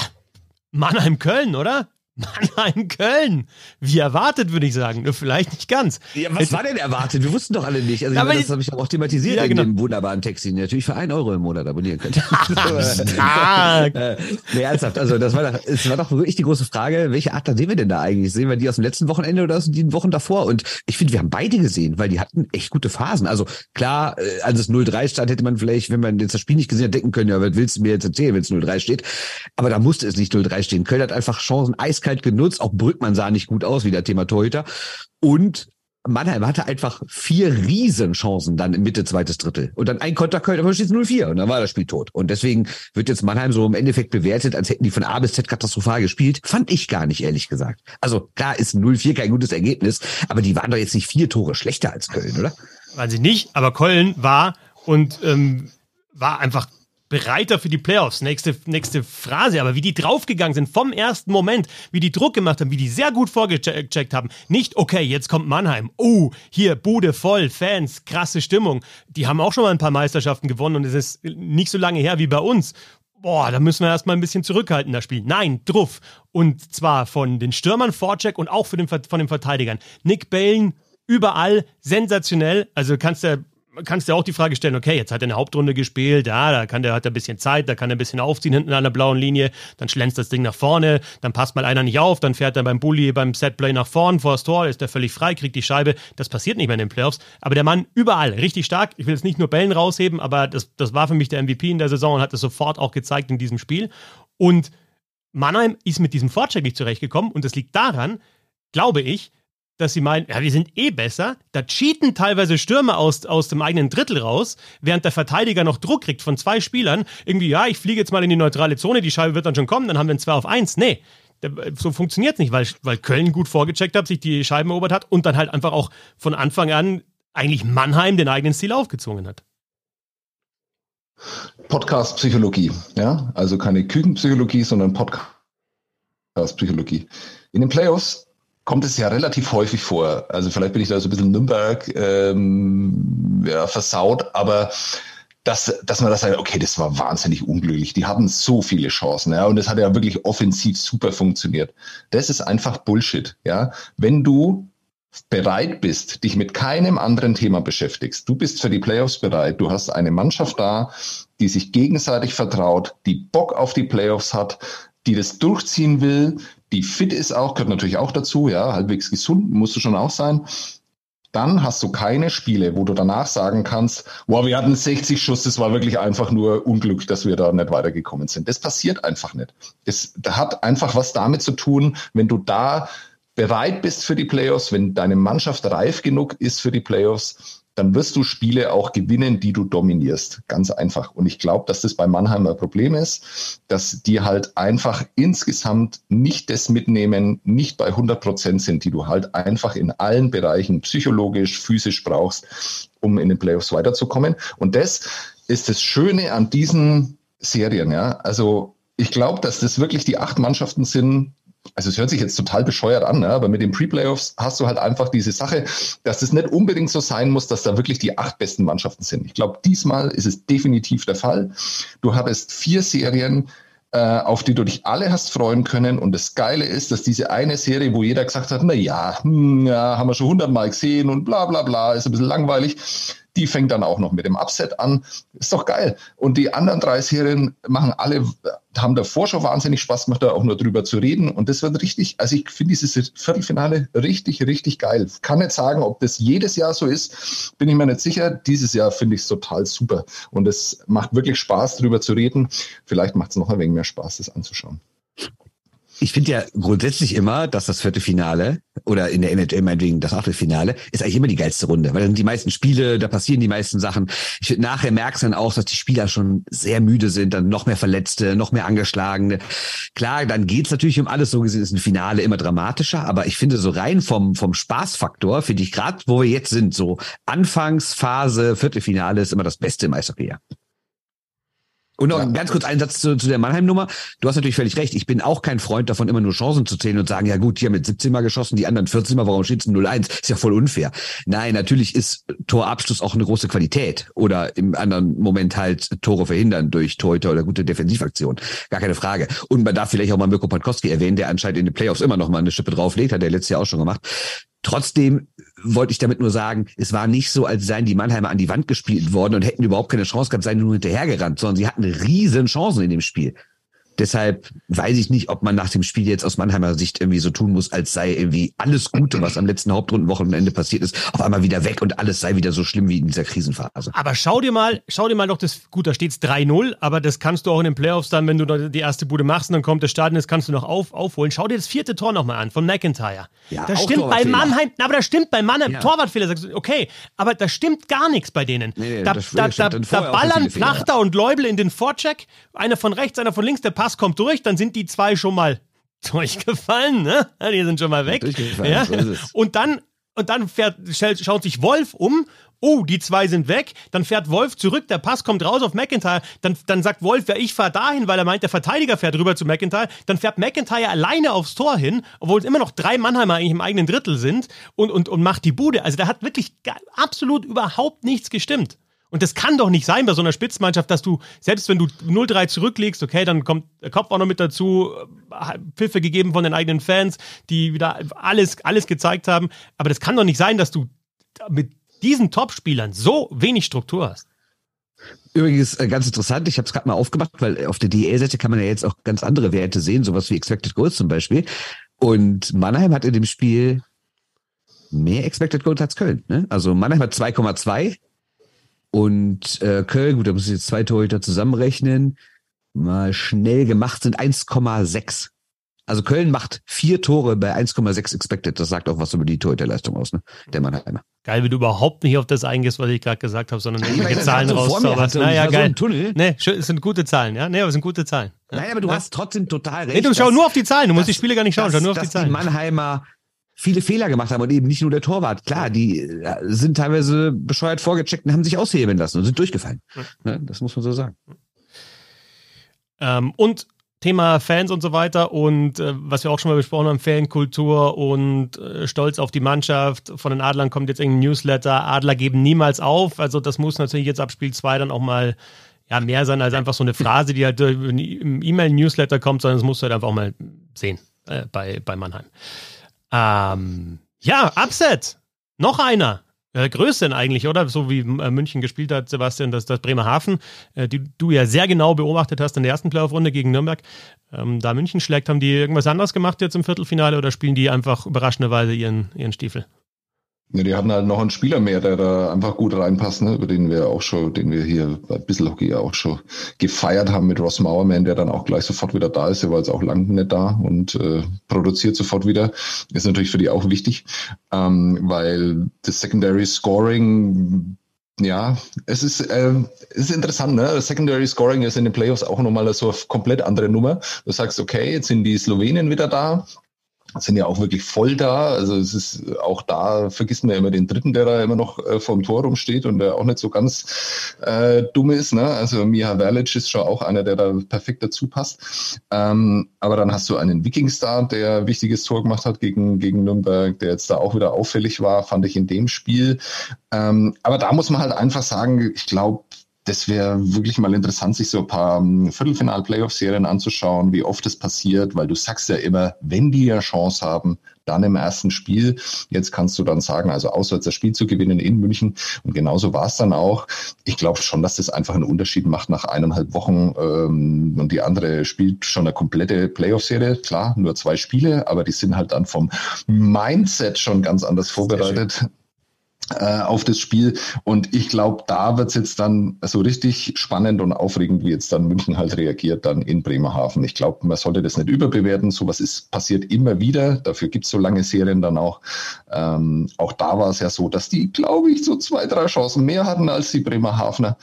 Mannheim-Köln, oder? Mannheim-Köln. Wie erwartet, würde ich sagen. Nur vielleicht nicht ganz. Ja, was war denn erwartet? Wir wussten doch alle nicht. Also, meine, das habe ich auch thematisiert Ja, in genau. dem wunderbaren Text, den ihr natürlich für einen Euro im Monat abonnieren könnt. [laughs] [laughs] Stark. Äh, nee, ernsthaft. Also, das war doch, es war doch wirklich die große Frage, welche Art sehen wir denn da eigentlich? Sehen wir die aus dem letzten Wochenende oder aus den Wochen davor? Und ich finde, wir haben beide gesehen, weil die hatten echt gute Phasen. Also, klar, äh, als es 0-3 stand, hätte man vielleicht, wenn man jetzt das Spiel nicht gesehen hat, denken können, ja, was willst du mir jetzt erzählen, wenn es 0-3 steht? Aber da musste es nicht 0-3 stehen. Köln hat einfach Chancen eiskalt genutzt. Auch Brückmann sah nicht gut aus, wieder Thema Torhüter. Und Mannheim hatte einfach vier Riesenchancen dann im Mitte zweites Drittel. Und dann ein Konter Köln, aber steht 0-4 und dann war das Spiel tot. Und deswegen wird jetzt Mannheim so im Endeffekt bewertet, als hätten die von A bis Z katastrophal gespielt. Fand ich gar nicht, ehrlich gesagt. Also klar ist 0-4 kein gutes Ergebnis, aber die waren doch jetzt nicht vier Tore schlechter als Köln, oder? Weiß ich nicht, aber Köln war und ähm, war einfach bereiter für die Playoffs. Nächste, nächste Phrase, aber wie die draufgegangen sind vom ersten Moment, wie die Druck gemacht haben, wie die sehr gut vorgecheckt haben. Nicht, okay, jetzt kommt Mannheim. Oh, hier, Bude voll, Fans, krasse Stimmung. Die haben auch schon mal ein paar Meisterschaften gewonnen und es ist nicht so lange her wie bei uns. Boah, da müssen wir erstmal ein bisschen zurückhalten, das Spiel. Nein, druff. Und zwar von den Stürmern Vorcheck und auch von den Verteidigern. Nick Balen, überall sensationell. Also kannst du kannst dir auch die Frage stellen, okay, jetzt hat er eine Hauptrunde gespielt, ja, da kann der, hat er ein bisschen Zeit, da kann er ein bisschen aufziehen hinten an der blauen Linie, dann schlänzt das Ding nach vorne, dann passt mal einer nicht auf, dann fährt er beim Bully, beim Setplay nach vorn vor das Tor, ist er völlig frei, kriegt die Scheibe. Das passiert nicht mehr in den Playoffs. Aber der Mann überall, richtig stark. Ich will jetzt nicht nur Bällen rausheben, aber das, das war für mich der MVP in der Saison und hat es sofort auch gezeigt in diesem Spiel. Und Mannheim ist mit diesem Vorcheck nicht zurechtgekommen und das liegt daran, glaube ich, dass sie meinen, ja, wir sind eh besser. Da cheaten teilweise Stürmer aus, aus dem eigenen Drittel raus, während der Verteidiger noch Druck kriegt von zwei Spielern. Irgendwie, ja, ich fliege jetzt mal in die neutrale Zone, die Scheibe wird dann schon kommen, dann haben wir ein 2 auf 1. Nee, so funktioniert nicht, weil, weil Köln gut vorgecheckt hat, sich die Scheiben erobert hat und dann halt einfach auch von Anfang an eigentlich Mannheim den eigenen Stil aufgezwungen hat. Podcast-Psychologie, ja, also keine Küchenpsychologie, sondern Podcast-Psychologie. In den Playoffs kommt es ja relativ häufig vor. Also vielleicht bin ich da so ein bisschen Nürnberg ähm, ja, versaut, aber dass, dass man das sagt, okay, das war wahnsinnig unglücklich. Die hatten so viele Chancen, ja, und das hat ja wirklich offensiv super funktioniert. Das ist einfach Bullshit, ja. Wenn du bereit bist, dich mit keinem anderen Thema beschäftigst, du bist für die Playoffs bereit, du hast eine Mannschaft da, die sich gegenseitig vertraut, die Bock auf die Playoffs hat, die das durchziehen will, die fit ist auch, gehört natürlich auch dazu, ja, halbwegs gesund musst du schon auch sein. Dann hast du keine Spiele, wo du danach sagen kannst, wow, wir hatten 60 Schuss, das war wirklich einfach nur Unglück, dass wir da nicht weitergekommen sind. Das passiert einfach nicht. Das hat einfach was damit zu tun, wenn du da bereit bist für die Playoffs, wenn deine Mannschaft reif genug ist für die Playoffs, dann wirst du Spiele auch gewinnen, die du dominierst. Ganz einfach. Und ich glaube, dass das bei Mannheim ein Problem ist, dass die halt einfach insgesamt nicht das mitnehmen, nicht bei 100 Prozent sind, die du halt einfach in allen Bereichen psychologisch, physisch brauchst, um in den Playoffs weiterzukommen. Und das ist das Schöne an diesen Serien. Ja, also ich glaube, dass das wirklich die acht Mannschaften sind, also es hört sich jetzt total bescheuert an, ne? aber mit den Pre-Playoffs hast du halt einfach diese Sache, dass es nicht unbedingt so sein muss, dass da wirklich die acht besten Mannschaften sind. Ich glaube, diesmal ist es definitiv der Fall. Du hattest vier Serien, äh, auf die du dich alle hast freuen können. Und das Geile ist, dass diese eine Serie, wo jeder gesagt hat, na ja, hm, ja haben wir schon hundertmal gesehen und bla bla bla, ist ein bisschen langweilig, die fängt dann auch noch mit dem Upset an. Ist doch geil. Und die anderen drei Serien machen alle, haben davor schon wahnsinnig Spaß gemacht, da auch nur drüber zu reden. Und das wird richtig, also ich finde dieses Viertelfinale richtig, richtig geil. Kann nicht sagen, ob das jedes Jahr so ist, bin ich mir nicht sicher. Dieses Jahr finde ich es total super. Und es macht wirklich Spaß, drüber zu reden. Vielleicht macht es noch ein wenig mehr Spaß, das anzuschauen. Ich finde ja grundsätzlich immer, dass das vierte Finale oder in der NHL meinetwegen das Achtelfinale ist eigentlich immer die geilste Runde, weil dann die meisten Spiele, da passieren die meisten Sachen. Ich finde, nachher merkst du dann auch, dass die Spieler schon sehr müde sind, dann noch mehr Verletzte, noch mehr Angeschlagene. Klar, dann geht's natürlich um alles, so gesehen ist ein Finale immer dramatischer, aber ich finde so rein vom, vom Spaßfaktor, finde ich gerade, wo wir jetzt sind, so Anfangsphase, Viertelfinale ist immer das Beste im Eishockey. Und noch Ja. ganz kurz einen Satz zu, zu der Mannheim-Nummer. Du hast natürlich völlig recht. Ich bin auch kein Freund davon, immer nur Chancen zu zählen und sagen, ja gut, die haben mit 17 Mal geschossen, die anderen 14 Mal, warum steht's 0-1? Ist ja voll unfair. Nein, natürlich ist Torabschluss auch eine große Qualität. Oder im anderen Moment halt Tore verhindern durch Torhüter oder gute Defensivaktion. Gar keine Frage. Und man darf vielleicht auch mal Mirko Pankowski erwähnen, der anscheinend in den Playoffs immer noch mal eine Schippe drauflegt, hat er letztes Jahr auch schon gemacht. Trotzdem wollte ich damit nur sagen, es war nicht so, als seien die Mannheimer an die Wand gespielt worden und hätten überhaupt keine Chance gehabt, seien nur hinterhergerannt, sondern sie hatten riesen Chancen in dem Spiel. Deshalb weiß ich nicht, ob man nach dem Spiel jetzt aus Mannheimer Sicht irgendwie so tun muss, als sei irgendwie alles Gute, was am letzten Hauptrundenwochenende passiert ist, auf einmal wieder weg und alles sei wieder so schlimm wie in dieser Krisenphase. Aber schau dir mal, schau dir mal doch das, gut, da steht's 3-0, aber das kannst du auch in den Playoffs dann, wenn du die erste Bude machst und dann kommt das Stadion, das kannst du noch auf, aufholen. Schau dir das vierte Tor nochmal an, von McIntyre. Ja, das stimmt bei. Mannheim, aber das stimmt bei Mannheim, Ja. Torwartfehler, sagst du, okay, aber da stimmt gar nichts bei denen. Nee, nee, da, das- da, das da, da ballern. Flachter und Leubel in den Vorcheck, einer von rechts, einer von links, der Pass kommt durch, dann sind die zwei schon mal [laughs] durchgefallen, ne? Die sind schon mal weg. Ja? so. Und dann, und dann fährt, schaut sich Wolf um. Oh, die zwei sind weg. Dann fährt Wolf zurück. Der Pass kommt raus auf McIntyre. Dann, dann sagt Wolf, ja, ich fahr dahin, weil er meint, der Verteidiger fährt rüber zu McIntyre. Dann fährt McIntyre alleine aufs Tor hin, obwohl es immer noch drei Mannheimer eigentlich im eigenen Drittel sind und, und, und macht die Bude. Also da hat wirklich absolut überhaupt nichts gestimmt. Und das kann doch nicht sein bei so einer Spitzmannschaft, dass du, selbst wenn du 0-3 zurücklegst, okay, dann kommt der Kopf auch noch mit dazu, äh, Pfiffe gegeben von den eigenen Fans, die wieder alles, alles gezeigt haben. Aber das kann doch nicht sein, dass du mit diesen Topspielern so wenig Struktur hast. Übrigens äh, ganz interessant, ich habe es gerade mal aufgemacht, weil auf der DL-Seite kann man ja jetzt auch ganz andere Werte sehen, sowas wie Expected Goals zum Beispiel. Und Mannheim hat in dem Spiel mehr Expected Goals als Köln. Ne? Also Mannheim hat 2,2 und äh, Köln, gut, da muss ich jetzt zwei Torhüter zusammenrechnen, mal schnell gemacht sind 1,6. Also Köln macht vier Tore bei 1,6 Expected. Das sagt auch was über die Torhüterleistung aus, ne? Der Mannheimer. Geil, wie du überhaupt nicht auf das eingehst, was ich gerade gesagt habe, sondern irgendwelche Zahlen so rauszauberst. Naja, so geil. Tunnel. Nee, schön, es sind gute Zahlen, ja? Nee, aber es sind gute Zahlen. Ja? Nein, aber du ja. hast trotzdem total recht. Nee, du schau nur auf die Zahlen, du musst die Spiele gar nicht schauen, schau dass, nur auf die dass die Zahlen. Mannheimer viele Fehler gemacht haben und eben nicht nur der Torwart. Klar, die äh, sind teilweise bescheuert vorgecheckt und haben sich aushebeln lassen und sind durchgefallen. Ne, das muss man so sagen. Ähm, und Thema Fans und so weiter und äh, was wir auch schon mal besprochen haben, Fankultur und äh, Stolz auf die Mannschaft. Von den Adlern kommt jetzt irgendein Newsletter. Adler geben niemals auf. Also das muss natürlich jetzt ab Spiel 2 dann auch mal ja, mehr sein als einfach so eine Phrase, die halt äh, im E-Mail-Newsletter kommt, sondern das musst du halt einfach auch mal sehen äh, bei, bei Mannheim. Ähm, ja, Upset. Noch einer. Äh, größten eigentlich, oder? So wie äh, München gespielt hat, Sebastian, das, das Bremerhaven, äh, die du ja sehr genau beobachtet hast in der ersten Playoff-Runde gegen Nürnberg. Ähm, da München schlägt, haben die irgendwas anderes gemacht jetzt im Viertelfinale oder spielen die einfach überraschenderweise ihren, ihren Stiefel? Ja, die hatten halt noch einen Spieler mehr, der da einfach gut reinpasst, ne? über den wir auch schon, den wir hier bei Bisselhockey ja auch schon gefeiert haben mit Ross Mauerman, der dann auch gleich sofort wieder da ist. Der war jetzt auch lange nicht da und äh, produziert sofort wieder. Ist natürlich für die auch wichtig, ähm, weil das Secondary Scoring ja, es ist, äh, es ist interessant, ne? Das Secondary Scoring ist in den Playoffs auch nochmal so eine komplett andere Nummer. Du sagst, okay, jetzt sind die Slowenen wieder da, sind ja auch wirklich voll da. Also es ist auch da vergisst man ja immer den dritten, der da immer noch äh, vorm Tor rumsteht und der auch nicht so ganz äh, dumm ist. Ne? Also Miha Verlic ist schon auch einer, der da perfekt dazu passt. Ähm, aber dann hast du einen Wikingstar, der ein wichtiges Tor gemacht hat gegen, gegen Nürnberg, der jetzt da auch wieder auffällig war, fand ich in dem Spiel. Ähm, aber da muss man halt einfach sagen, ich glaube, das wäre wirklich mal interessant, sich so ein paar ähm, Viertelfinal-Playoff-Serien anzuschauen, wie oft es passiert, weil du sagst ja immer, wenn die ja Chance haben, dann im ersten Spiel. Jetzt kannst du dann sagen, also auswärts das Spiel zu gewinnen in München. Und genauso war es dann auch. Ich glaube schon, dass das einfach einen Unterschied macht nach eineinhalb Wochen. Ähm, und die andere spielt schon eine komplette Playoff-Serie. Klar, nur zwei Spiele, aber die sind halt dann vom Mindset schon ganz anders vorbereitet auf das Spiel. Und ich glaube, da wird's jetzt dann so richtig spannend und aufregend, wie jetzt dann München halt reagiert, dann in Bremerhaven. Ich glaube, man sollte das nicht überbewerten. Sowas ist passiert immer wieder. Dafür gibt's so lange Serien dann auch. Ähm, auch da war es ja so, dass die, glaube ich, so zwei, drei Chancen mehr hatten als die Bremerhavener.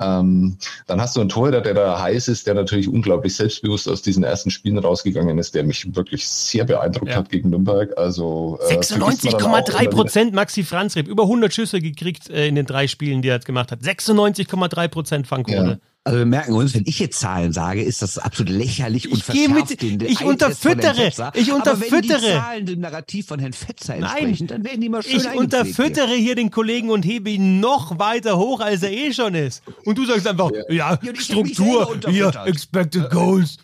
ähm, dann hast du einen Torhüter, der da heiß ist, der natürlich unglaublich selbstbewusst aus diesen ersten Spielen rausgegangen ist, der mich wirklich sehr beeindruckt Ja. hat gegen Nürnberg. Also äh, vergisst man dann auch 96,3 immer wieder. Prozent Maxi Franzreb, über 100 Schüsse gekriegt äh, in den drei Spielen, die er jetzt gemacht hat. 96,3 Prozent Fangquote. Also wir merken uns, wenn ich jetzt Zahlen sage, ist das absolut lächerlich und Ich mit, den ich unterfüttere, ich Aber wenn die unterfüttere. Zahlen dem Narrativ von Herrn Fetzer Nein, entsprechen, dann werden die mal schön Ich eingepflegt hier. unterfüttere hier den Kollegen und hebe ihn noch weiter hoch, als er eh schon ist. Und du sagst einfach, ja, Ja, mich Struktur, hier. Expected Goals.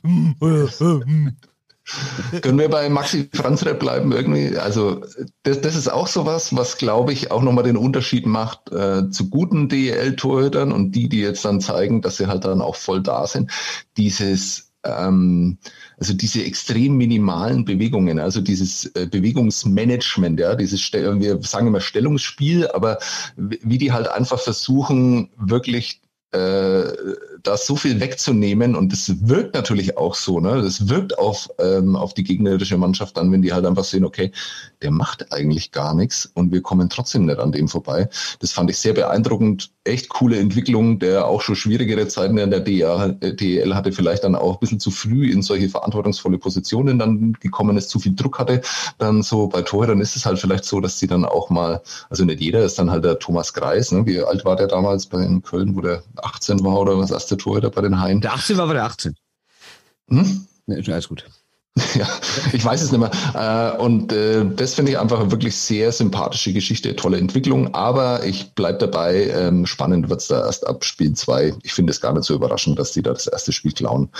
Können wir bei Maxi Franzrep bleiben irgendwie? Also das, das ist auch sowas, was glaube ich auch nochmal den Unterschied macht äh, zu guten DEL-Torhütern und die, die jetzt dann zeigen, dass sie halt dann auch voll da sind. Dieses ähm, also diese extrem minimalen Bewegungen, also dieses äh, Bewegungsmanagement, ja, dieses, wir sagen immer Stellungsspiel, aber wie die halt einfach versuchen, wirklich äh, da so viel wegzunehmen und das wirkt natürlich auch so, ne? Das wirkt auf, ähm, auf die gegnerische Mannschaft dann, wenn die halt einfach sehen, okay, der macht eigentlich gar nichts und wir kommen trotzdem nicht an dem vorbei. Das fand ich sehr beeindruckend, echt coole Entwicklung, der auch schon schwierigere Zeiten in der DA, äh, DEL hatte, vielleicht dann auch ein bisschen zu früh in solche verantwortungsvolle Positionen dann gekommen ist, zu viel Druck hatte. Dann so bei Torhütern ist es halt vielleicht so, dass sie dann auch mal, also nicht jeder ist dann halt der Thomas Greis, ne? Wie alt war der damals bei in Köln, wo der 18 war oder was erste Torhüter bei den Haien? Der 18 war aber der 18. Hm? Ne, ist alles gut. [laughs] Ja, ich weiß es nicht mehr. Äh, Und äh, das finde ich einfach eine wirklich sehr sympathische Geschichte, tolle Entwicklung. Aber ich bleib dabei, ähm, spannend wird's da erst ab Spiel zwei. Ich finde es gar nicht so überraschend, dass die da das erste Spiel klauen.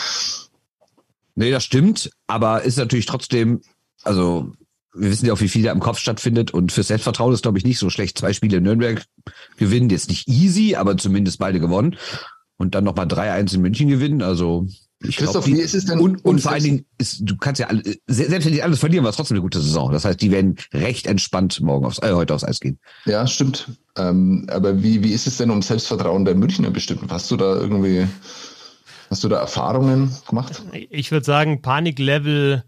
Nee, das stimmt, aber ist natürlich trotzdem, also wir wissen ja auch, wie viel da im Kopf stattfindet und fürs Selbstvertrauen ist, glaube ich, nicht so schlecht. Zwei Spiele in Nürnberg gewinnen, jetzt nicht easy, aber zumindest beide gewonnen. Und dann nochmal 3-1 in München gewinnen, also ich glaub, Christoph, die- wie ist es denn- Und, und vor allen Dingen, ist, du kannst ja alle, se- selbst wenn die alles verlieren, war es trotzdem eine gute Saison. Das heißt, die werden recht entspannt morgen aufs, äh, heute aufs Eis gehen. Ja, stimmt. Ähm, aber wie, wie ist es denn um Selbstvertrauen der Münchner bestimmt? Hast du da irgendwie, hast du da Erfahrungen gemacht? Ich würde sagen, Paniklevel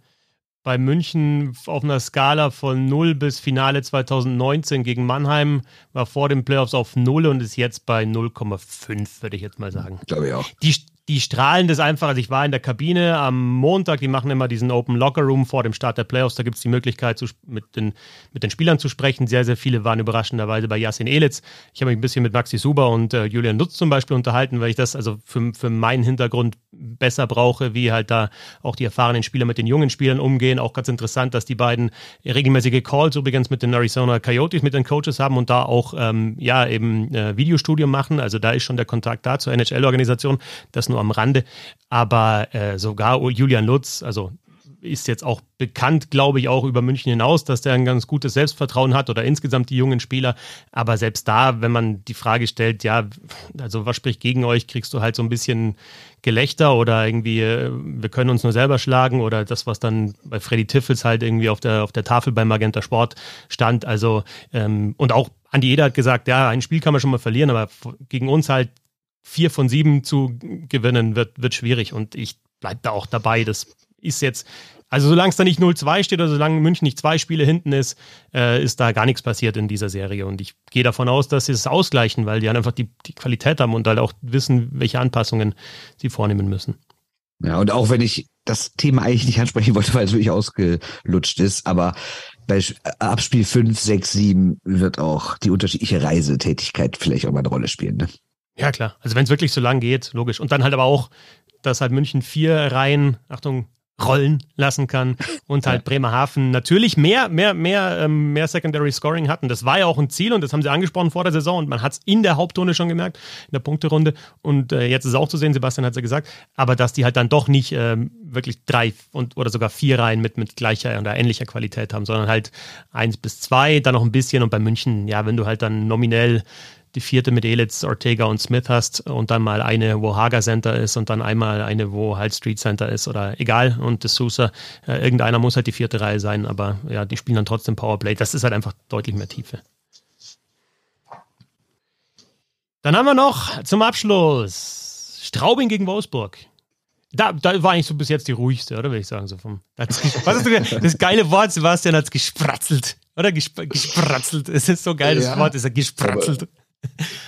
bei München auf einer Skala von 0 bis Finale 2019 gegen Mannheim war vor den Playoffs auf 0 und ist jetzt bei 0,5, würde ich jetzt mal sagen. Glaube ich auch. Die, die strahlen das einfach. Also ich war in der Kabine am Montag, die machen immer diesen Open Locker Room vor dem Start der Playoffs. Da gibt es die Möglichkeit, zu, mit, den, mit den Spielern zu sprechen. Sehr, sehr viele waren überraschenderweise bei Jasin Elitz. Ich habe mich ein bisschen mit Maxi Suber und äh, Julian Lutz zum Beispiel unterhalten, weil ich das also für, für meinen Hintergrund besser brauche, wie halt da auch die erfahrenen Spieler mit den jungen Spielern umgehen. Auch ganz interessant, dass die beiden regelmäßige Calls übrigens mit den Arizona Coyotes, mit den Coaches haben und da auch ähm, ja eben äh, Videostudium machen. Also da ist schon der Kontakt da zur NHL-Organisation. Das nur am Rande. Aber äh, sogar Julian Lutz, also ist jetzt auch bekannt, glaube ich, auch über München hinaus, dass der ein ganz gutes Selbstvertrauen hat oder insgesamt die jungen Spieler. Aber selbst da, wenn man die Frage stellt, ja, also was spricht gegen euch, kriegst du halt so ein bisschen Gelächter oder irgendwie, äh, wir können uns nur selber schlagen oder das, was dann bei Freddy Tiffels halt irgendwie auf der, auf der Tafel beim Magenta Sport stand. Also, ähm, und auch Andi Eder hat gesagt, ja, ein Spiel kann man schon mal verlieren, aber gegen uns halt vier von sieben zu gewinnen wird, wird schwierig und ich bleibe da auch dabei. Das ist jetzt, also solange es da nicht 0-2 steht oder solange München nicht zwei Spiele hinten ist, äh, ist da gar nichts passiert in dieser Serie und ich gehe davon aus, dass sie es ausgleichen, weil die halt einfach die, die Qualität haben und halt auch wissen, welche Anpassungen sie vornehmen müssen. Ja, und auch wenn ich das Thema eigentlich nicht ansprechen wollte, [laughs] weil es wirklich ausgelutscht ist, aber bei Sch- ab Spiel 5, 6, 7 wird auch die unterschiedliche Reisetätigkeit vielleicht auch mal eine Rolle spielen. Ne? Ja, klar. Also wenn es wirklich so lang geht, logisch. Und dann halt aber auch, dass halt München vier Reihen, Achtung, rollen lassen kann [laughs] und halt Bremerhaven natürlich mehr, mehr, mehr, ähm, mehr Secondary Scoring hatten. Das war ja auch ein Ziel und das haben sie angesprochen vor der Saison und man hat es in der Hauptrunde schon gemerkt, in der Punkterunde. Und äh, jetzt ist es auch zu sehen, Sebastian hat es ja gesagt, aber dass die halt dann doch nicht ähm, wirklich drei und oder sogar vier Reihen mit, mit gleicher oder ähnlicher Qualität haben, sondern halt eins bis zwei, dann noch ein bisschen und bei München, ja, wenn du halt dann nominell die vierte mit Elitz, Ortega und Smith hast und dann mal eine, wo Hager Center ist und dann einmal eine, wo halt Street Center ist oder egal und das Sousa, äh, irgendeiner muss halt die vierte Reihe sein, aber ja, die spielen dann trotzdem Powerplay. Das ist halt einfach deutlich mehr Tiefe. Dann haben wir noch zum Abschluss Straubing gegen Wolfsburg. Da, da war eigentlich so bis jetzt die ruhigste, oder würde ich sagen, so vom. ges- Was hast du gesagt? Das geile Wort, Sebastian hat es gespratzelt. Oder Gesp gespratzelt. Es ist so geil, das Ja, Wort ist ja gespratzelt.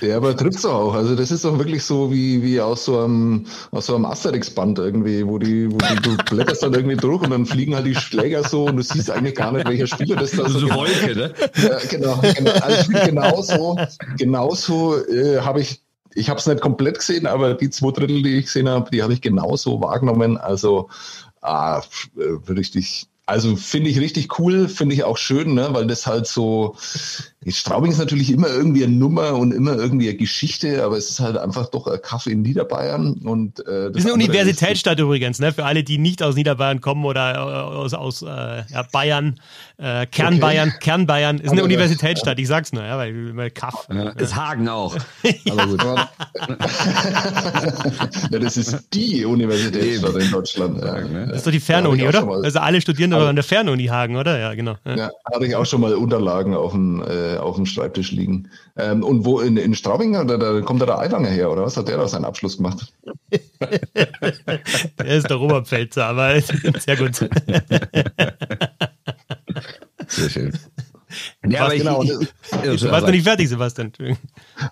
Ja, aber trifft's auch. Also das ist doch wirklich so wie, wie aus so einem, aus so einem Asterix-Band irgendwie, wo die, wo die, du blätterst dann irgendwie durch und dann fliegen halt die Schläger so und du siehst eigentlich gar nicht, welcher Spieler das da so genau, Wolke, ne? ja, genau, genau. Also genauso, genauso äh, habe ich ich habe es nicht komplett gesehen, aber die zwei Drittel, die ich gesehen habe, die habe ich genauso wahrgenommen. Also ah, äh, richtig also finde ich richtig cool, finde ich auch schön, ne? weil das halt so, Straubing ist natürlich immer irgendwie eine Nummer und immer irgendwie eine Geschichte, aber es ist halt einfach doch ein Kaffee in Niederbayern. Und, äh, das ist eine Universitätsstadt übrigens, ne? für alle, die nicht aus Niederbayern kommen oder äh, aus, aus äh, ja, Bayern, äh, Kernbayern, okay. Kernbayern, ist eine Universitätsstadt, ich sag's nur, ja, weil, weil Kaff. Ja, ist Hagen auch. [laughs] aber gut. [laughs] ja, das ist die Universitätsstadt in Deutschland. Ja. Ne? Das ist doch die Fernuni, oder? Also alle studieren aber an der Fernuni Hagen, oder? Ja, genau. Ja. ja, hatte ich auch schon mal Unterlagen auf dem, äh, auf dem Schreibtisch liegen. Ähm, und wo in, in Straubing, da, da kommt da der Eiwanger her, oder was? Hat der da seinen Abschluss gemacht? [laughs] der ist der Oberpfälzer, aber [laughs] sehr gut. Sehr schön. Ja, aber genau. Ich, ich, du warst noch nicht fertig, Sebastian.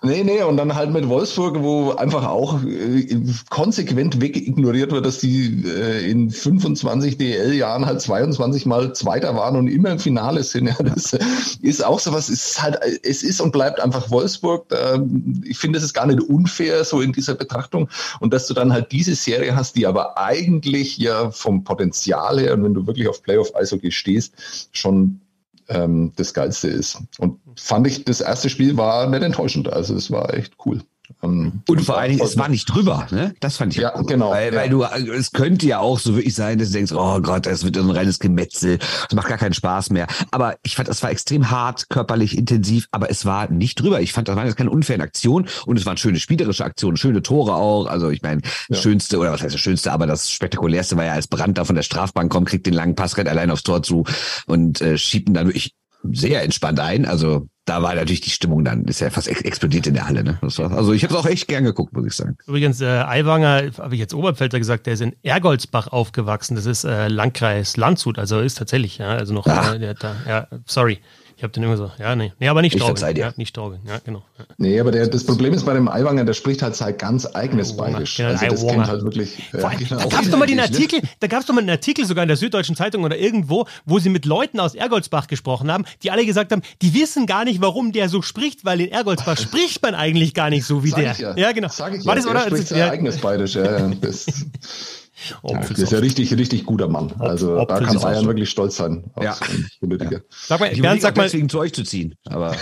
Nee, nee, und dann halt mit Wolfsburg, wo einfach auch äh, konsequent wegignoriert wird, dass die äh, in 25 DL-Jahren halt 22 Mal Zweiter waren und immer im Finale sind. Ja, das ist auch sowas, ist halt, es ist und bleibt einfach Wolfsburg. Da, ich finde, es ist gar nicht unfair, so in dieser Betrachtung. Und dass du dann halt diese Serie hast, die aber eigentlich ja vom Potenzial her, und wenn du wirklich auf Playoff-Eishockey stehst, schon ähm, das Geilste ist. Und fand ich, das erste Spiel war nicht enttäuschend. Also es war echt cool. Ähm, und vor allen Dingen, es war nicht drüber, ne? Das fand ich ja, cool. genau. Weil, ja. weil du, es könnte ja auch so wirklich sein, dass du denkst, oh Gott, das wird ein reines Gemetzel, das macht gar keinen Spaß mehr. Aber ich fand, es war extrem hart, körperlich intensiv, aber es war nicht drüber. Ich fand, das war jetzt keine unfairen Aktion und es waren schöne spielerische Aktionen, schöne Tore auch. Also ich meine, ja. schönste, oder was heißt das schönste, aber das spektakulärste war ja, als Brand da von der Strafbank kommt, kriegt den langen Pass, rennt allein aufs Tor zu und äh, schiebt ihn dann wirklich sehr entspannt ein. Also da war natürlich die Stimmung dann, ist ja fast ex explodiert in der Halle. Ne? War, also ich habe es auch echt gern geguckt, muss ich sagen. Übrigens, äh, Aiwanger, habe ich jetzt Oberpfälzer gesagt, der ist in Ergoldsbach aufgewachsen. Das ist äh, Landkreis Landshut, also ist tatsächlich, ja, also noch, ah. äh, der, da, ja, sorry. Ich habe den immer so, ja, nee. Nee, aber nicht Straubing. Ja, nicht Straubing, ja, genau. Ja. Nee, aber der, das Problem ist bei dem Eiwanger, der spricht halt sein ganz eigenes Bayerisch. Genau, also das Eiwanger. kennt halt wirklich. Ja, genau. Da gab es doch mal den Artikel, da gab es doch mal einen Artikel sogar in der Süddeutschen Zeitung oder irgendwo, wo sie mit Leuten aus Ergoldsbach gesprochen haben, die alle gesagt haben, die wissen gar nicht, warum der so spricht, weil in Ergoldsbach [laughs] spricht man eigentlich gar nicht so wie Sag der. Ja. ja. genau. Sag ich War ja. das, oder? Er spricht sein eigenes Bayerisch, ja. Das, [laughs] ja, das ist ja richtig, richtig guter Mann. Also da kann Bayern wirklich stolz sein. Ja. ja. Sag mal, ich Bernd, sag mal, deswegen zu euch zu ziehen. Aber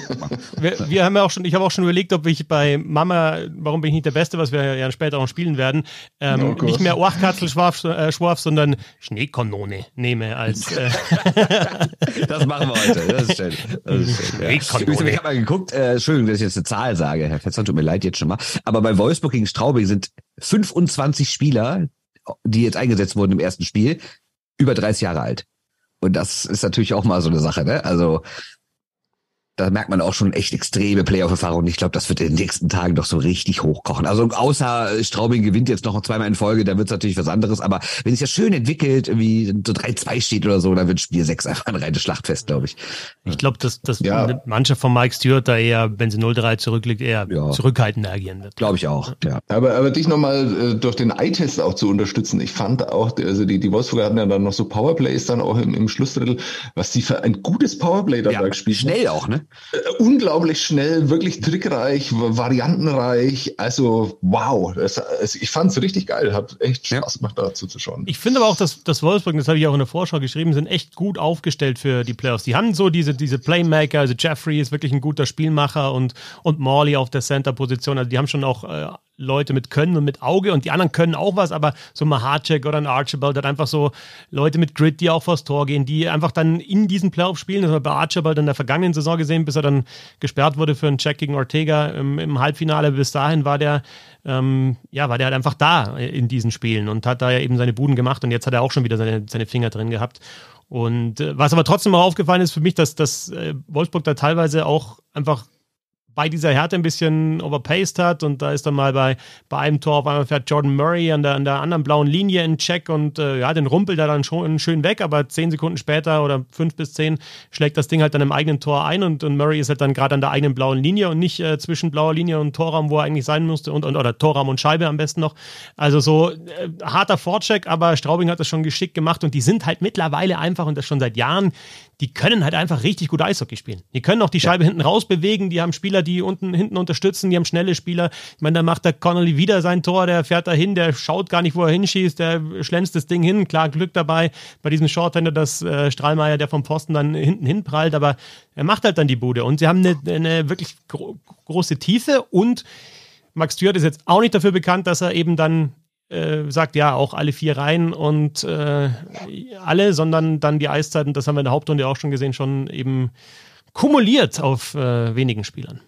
[laughs] wir, wir, haben ja auch schon, ich habe auch schon überlegt, ob ich bei Mama, warum bin ich nicht der Beste, was wir ja später auch spielen werden, ähm, oh nicht mehr Orchkatzelschwarf, äh, Schwarf, sondern Schneekanone nehme als. Äh [laughs] das machen wir heute. Das ist schön. Das ist schön ja. Ich habe mal geguckt. Äh, Entschuldigung, dass ich jetzt eine Zahl sage, Herr Fetzer, tut mir leid jetzt schon mal. Aber bei Wolfsburg gegen Straubing sind 25 Spieler, die jetzt eingesetzt wurden im ersten Spiel, über 30 Jahre alt. Und das ist natürlich auch mal so eine Sache, ne? Also da merkt man auch schon echt extreme Playoff-Erfahrungen. Ich glaube, das wird in den nächsten Tagen doch so richtig hochkochen. Also außer Straubing gewinnt jetzt noch zweimal in Folge, da wird es natürlich was anderes. Aber wenn es ja schön entwickelt, wie so 3-2 steht oder so, dann wird Spiel 6 einfach ein reines Schlachtfest, glaube ich. Ich glaube, dass, dass ja. Mannschaft von Mike Stewart da eher, wenn sie 0-3 zurückliegt, eher ja. zurückhaltender agieren wird. Glaube ich auch, ja. Aber, aber dich nochmal äh, durch den Eye-Test auch zu unterstützen. Ich fand auch, also die, die Wolfsburger hatten ja dann noch so Powerplays dann auch im, im Schlussdrittel, was sie für ein gutes Powerplay dabei ja, gespielt haben. Schnell auch, ne? Äh, unglaublich schnell, wirklich trickreich, variantenreich. Also wow, das, also ich fand es richtig geil, hat echt Spaß gemacht dazu zu schauen. Ich finde aber auch, dass, dass Wolfsburg, das habe ich auch in der Vorschau geschrieben, sind echt gut aufgestellt für die Playoffs. Die haben so diese, diese Playmaker, also Jeffrey ist wirklich ein guter Spielmacher und, und Morley auf der Center-Position. Also die haben schon auch äh, Leute mit Können und mit Auge und die anderen können auch was, aber so ein Mahacek oder ein Archibald hat einfach so Leute mit Grit, die auch vors Tor gehen, die einfach dann in diesen Playoff spielen. Das haben wir bei Archibald in der vergangenen Saison gesehen, bis er dann gesperrt wurde für einen Check gegen Ortega im, im Halbfinale. Bis dahin war der, ähm, ja, war der halt einfach da in diesen Spielen und hat da ja eben seine Buden gemacht und jetzt hat er auch schon wieder seine, seine Finger drin gehabt. Und äh, was aber trotzdem auch aufgefallen ist für mich, dass, dass äh, Wolfsburg da teilweise auch einfach bei dieser Härte ein bisschen overpaced hat und da ist dann mal bei, bei einem Tor auf einmal fährt Jordan Murray an der, an der anderen blauen Linie in Check und äh, ja, den rumpelt er dann schon schön weg, aber zehn Sekunden später oder fünf bis zehn schlägt das Ding halt dann im eigenen Tor ein und, und Murray ist halt dann gerade an der eigenen blauen Linie und nicht äh, zwischen blauer Linie und Torraum, wo er eigentlich sein musste und, und oder Torraum und Scheibe am besten noch. Also so äh, harter Vorcheck, aber Straubing hat das schon geschickt gemacht und die sind halt mittlerweile einfach und das schon seit Jahren, die können halt einfach richtig gut Eishockey spielen. Die können auch die Scheibe ja. hinten raus bewegen, die haben Spieler, Spieler, die unten hinten unterstützen, die haben schnelle Spieler. Ich meine, da macht der Connolly wieder sein Tor, der fährt da hin, der schaut gar nicht, wo er hinschießt, der schlänzt das Ding hin. Klar, Glück dabei bei diesem Shorthander, dass äh, Strahlmeier, der vom Posten dann hinten hinprallt, aber er macht halt dann die Bude. Und sie haben eine, eine wirklich gro große Tiefe und Max Stewart ist jetzt auch nicht dafür bekannt, dass er eben dann äh, sagt, ja, auch alle vier Reihen und äh, alle, sondern dann die Eiszeiten, das haben wir in der Hauptrunde auch schon gesehen, schon eben kumuliert auf äh, wenigen Spielern.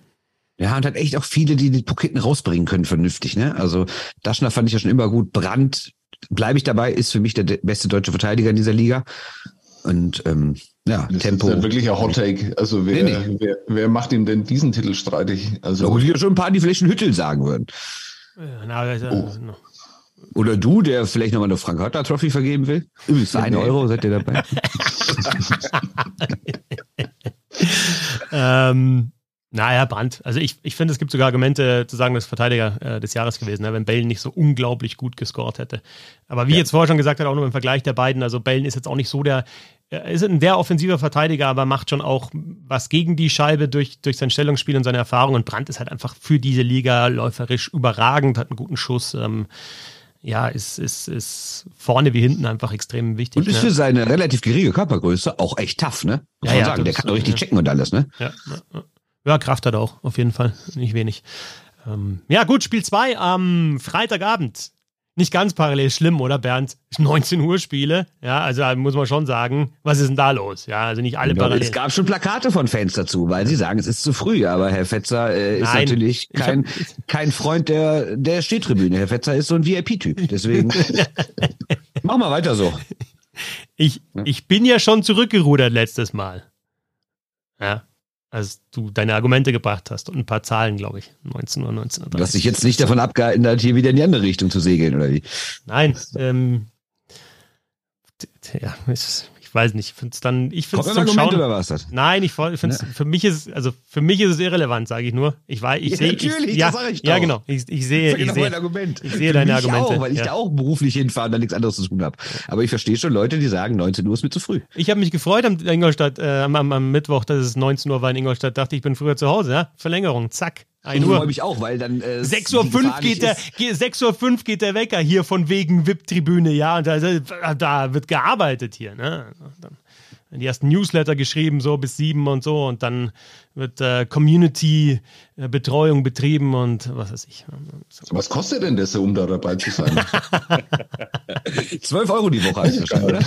Ja, und hat echt auch viele, die die Paketen rausbringen können, vernünftig. Ne? Also Daschner fand ich ja schon immer gut. Brandt, bleibe ich dabei, ist für mich der beste deutsche Verteidiger in dieser Liga. Und ähm, ja, das Tempo. ist ja wirklich ein Hot Take. Also wer, nee, nee. wer, wer macht ihm denn diesen Titel streitig? Also da ja schon ein paar, die vielleicht einen Hüttel sagen würden. Ja, na, also, oh. Oder du, der vielleicht nochmal eine Frank Hötter Trophy vergeben will. Übrigens für einen Euro seid ihr dabei. [laughs] ähm, naja, Brandt. Also ich, ich finde, es gibt sogar Argumente zu sagen, dass Verteidiger äh, des Jahres gewesen, ne, wenn Bellen nicht so unglaublich gut gescored hätte. Aber wie ja. jetzt vorher schon gesagt hat, auch nur im Vergleich der beiden, also Bellen ist jetzt auch nicht so der, er ist ein sehr offensiver Verteidiger, aber macht schon auch was gegen die Scheibe durch, durch sein Stellungsspiel und seine Erfahrung. Und Brandt ist halt einfach für diese Liga läuferisch überragend, hat einen guten Schuss. Ähm, ja, ist, ist, ist vorne wie hinten einfach extrem wichtig. Und ist ne? für seine relativ geringe Körpergröße auch echt tough, ne? Muss ja, man ja, sagen. Der kann doch richtig ja. checken und alles, ne? Ja, ja, ja, Kraft hat er auch, auf jeden Fall. Nicht wenig. Ähm, ja, gut, Spiel 2 am Freitagabend nicht ganz parallel schlimm, oder Bernd? 19 Uhr Spiele, ja, also muss man schon sagen, was ist denn da los? Ja, also nicht alle ja, parallel. Es gab schon Plakate von Fans dazu, weil sie sagen, es ist zu früh, aber Herr Fetzer äh, ist Nein, natürlich kein, kein Freund der, der Stehtribüne. Herr Fetzer ist so ein VIP-Typ, deswegen [laughs] mach mal weiter so. Ich, ich bin ja schon zurückgerudert letztes Mal. Ja, als du deine Argumente gebracht hast und ein paar Zahlen, glaube ich. 19 Uhr, 19 Uhr. Du hast dich jetzt nicht davon abgehalten hat, hier wieder in die andere Richtung zu segeln, oder wie? Nein, ähm, ja, weiß nicht, ich finde es dann, ich finde es zum Schauen. Oder was das? Nein, ich, ich finde ja. für mich ist also für mich ist es irrelevant, sage ich nur. Ich weiß, ich ja, sehe, natürlich, ich, ja, das ich doch. ja, genau, ich, ich sehe, das ist ich sehe, Argument. ich sehe deine Argumente, auch, weil ich ja. da auch beruflich hinfahre und da nichts anderes zu tun habe. Aber ich verstehe schon Leute, die sagen, 19 Uhr ist mir zu früh. Ich habe mich gefreut am Ingolstadt, äh, am, am, Mittwoch, dass es 19 Uhr war in Ingolstadt. Dachte ich bin früher zu Hause, ja, Verlängerung, zack. 1 Uhr. freue mich auch, weil dann. Äh, 6.05 Uhr geht der, 6 Uhr 5 geht der Wecker hier von wegen VIP-Tribüne, ja. Und da, da, wird gearbeitet hier, ne? Dann die ersten Newsletter geschrieben, so bis sieben und so. Und dann wird äh, Community-Betreuung betrieben und was weiß ich. Was kostet denn das, um da dabei zu sein? [laughs] 12 Euro die Woche heißt das schon, oder?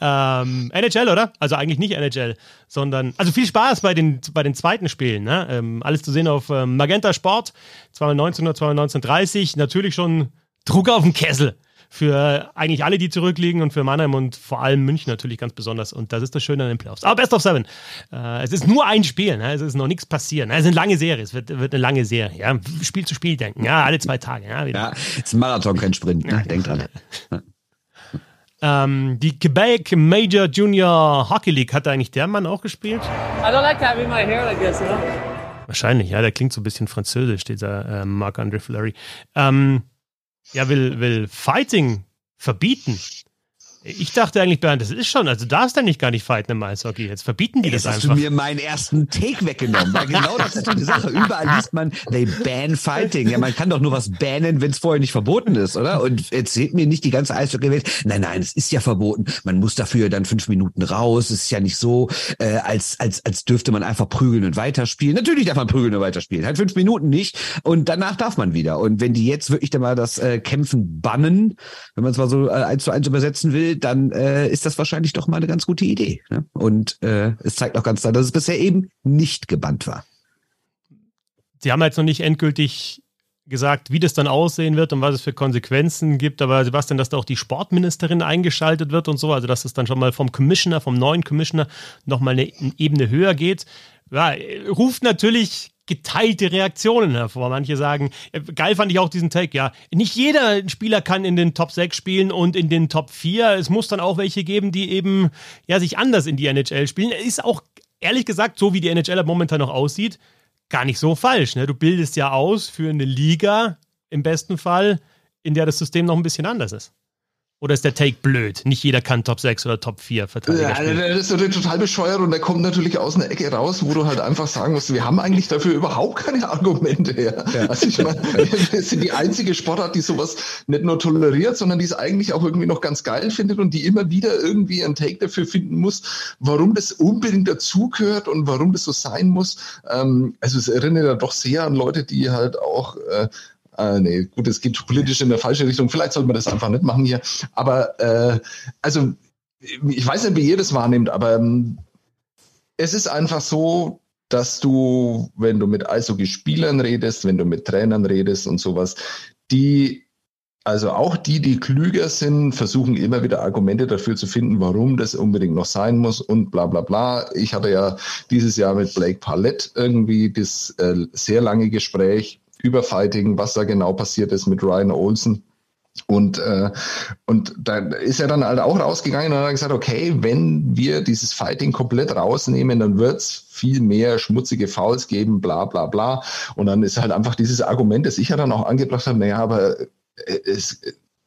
[laughs] ähm, NHL, oder? Also eigentlich nicht NHL, sondern, also viel Spaß bei den, bei den zweiten Spielen. Ne? Ähm, alles zu sehen auf ähm, Magenta Sport, zweimal 19 Uhr, zweimal 19.30 Natürlich schon Druck auf den Kessel für eigentlich alle, die zurückliegen und für Mannheim und vor allem München natürlich ganz besonders. Und das ist das Schöne an den Playoffs. Aber Best of Seven. Äh, es ist nur ein Spiel, ne? es ist noch nichts passieren. Ne? Es ist eine lange Serie, es wird, wird eine lange Serie. Ja? Spiel zu Spiel denken, ja, alle zwei Tage. Ja, ja ist ein Marathon, kein Sprint. Ne? Denk dran. Ähm, die Quebec Major Junior Hockey League hat eigentlich der Mann auch gespielt? I don't like having my hair like this, you know? Wahrscheinlich, ja, der klingt so ein bisschen französisch, dieser äh, Marc-André Fleury. Ähm, ja, will, will Fighting verbieten. Ich dachte eigentlich, Bernd, das ist schon, also du darfst ja nicht gar nicht fighten im Eishockey. Jetzt verbieten die Ey, das einfach. Hast du mir meinen ersten Take weggenommen, weil genau das ist die Sache. Überall liest man, they ban fighting. Ja, man kann doch nur was bannen, wenn es vorher nicht verboten ist, oder? Und erzählt mir nicht die ganze Eishockey-Welt. Nein, nein, es ist ja verboten. Man muss dafür dann fünf Minuten raus. Es ist ja nicht so, äh, als, als, als dürfte man einfach prügeln und weiterspielen. Natürlich darf man prügeln und weiterspielen. Halt fünf Minuten nicht. Und danach darf man wieder. Und wenn die jetzt wirklich dann mal das äh, Kämpfen bannen, wenn man es mal so äh, eins zu eins übersetzen will, dann äh, ist das wahrscheinlich doch mal eine ganz gute Idee. Ne? Und äh, es zeigt auch ganz klar, dass es bisher eben nicht gebannt war. Sie haben jetzt noch nicht endgültig gesagt, wie das dann aussehen wird und was es für Konsequenzen gibt. Aber Sebastian, dass da auch die Sportministerin eingeschaltet wird und so, also dass es dann schon mal vom Commissioner, vom neuen Commissioner nochmal eine, Ebene höher geht, ja, ruft natürlich geteilte Reaktionen hervor. Manche sagen, äh, geil fand ich auch diesen Take, ja, nicht jeder Spieler kann in den Top 6 spielen und in den Top 4. Es muss dann auch welche geben, die eben ja sich anders in die NHL spielen. Ist auch ehrlich gesagt, so wie die NHL momentan noch aussieht, gar nicht so falsch. Ne? Du bildest ja aus für eine Liga im besten Fall, in der das System noch ein bisschen anders ist. Oder ist der Take blöd? Nicht jeder kann Top 6 oder Top 4 Verteidiger Ja, spielen. das ist natürlich total bescheuert und der kommt natürlich aus einer Ecke raus, wo du halt einfach sagen musst, wir haben eigentlich dafür überhaupt keine [laughs] Argumente. Ja. Also ich meine, [laughs] wir sind die einzige Sportart, die sowas nicht nur toleriert, sondern die es eigentlich auch irgendwie noch ganz geil findet und die immer wieder irgendwie einen Take dafür finden muss, warum das unbedingt dazugehört und warum das so sein muss. Ähm, also es erinnert ja doch sehr an Leute, die halt auch äh, nee, gut, es geht politisch in der falsche Richtung. Vielleicht sollte man das einfach nicht machen hier. Aber äh, also ich weiß nicht, wie ihr das wahrnehmt, aber ähm, es ist einfach so, dass du, wenn du mit Eishockey-Spielern redest, wenn du mit Trainern redest und sowas, die, also auch die, die klüger sind, versuchen immer wieder Argumente dafür zu finden, warum das unbedingt noch sein muss und bla bla bla. Ich hatte ja dieses Jahr mit Blake Palette irgendwie das äh, sehr lange Gespräch über Fighting, was da genau passiert ist mit Ryan Olsen. Und, äh, und da ist er dann halt auch rausgegangen und hat gesagt, okay, wenn wir dieses Fighting komplett rausnehmen, dann wird's viel mehr schmutzige Fouls geben, bla bla bla. Und dann ist halt einfach dieses Argument, das ich ja dann auch angebracht habe, naja, aber äh, es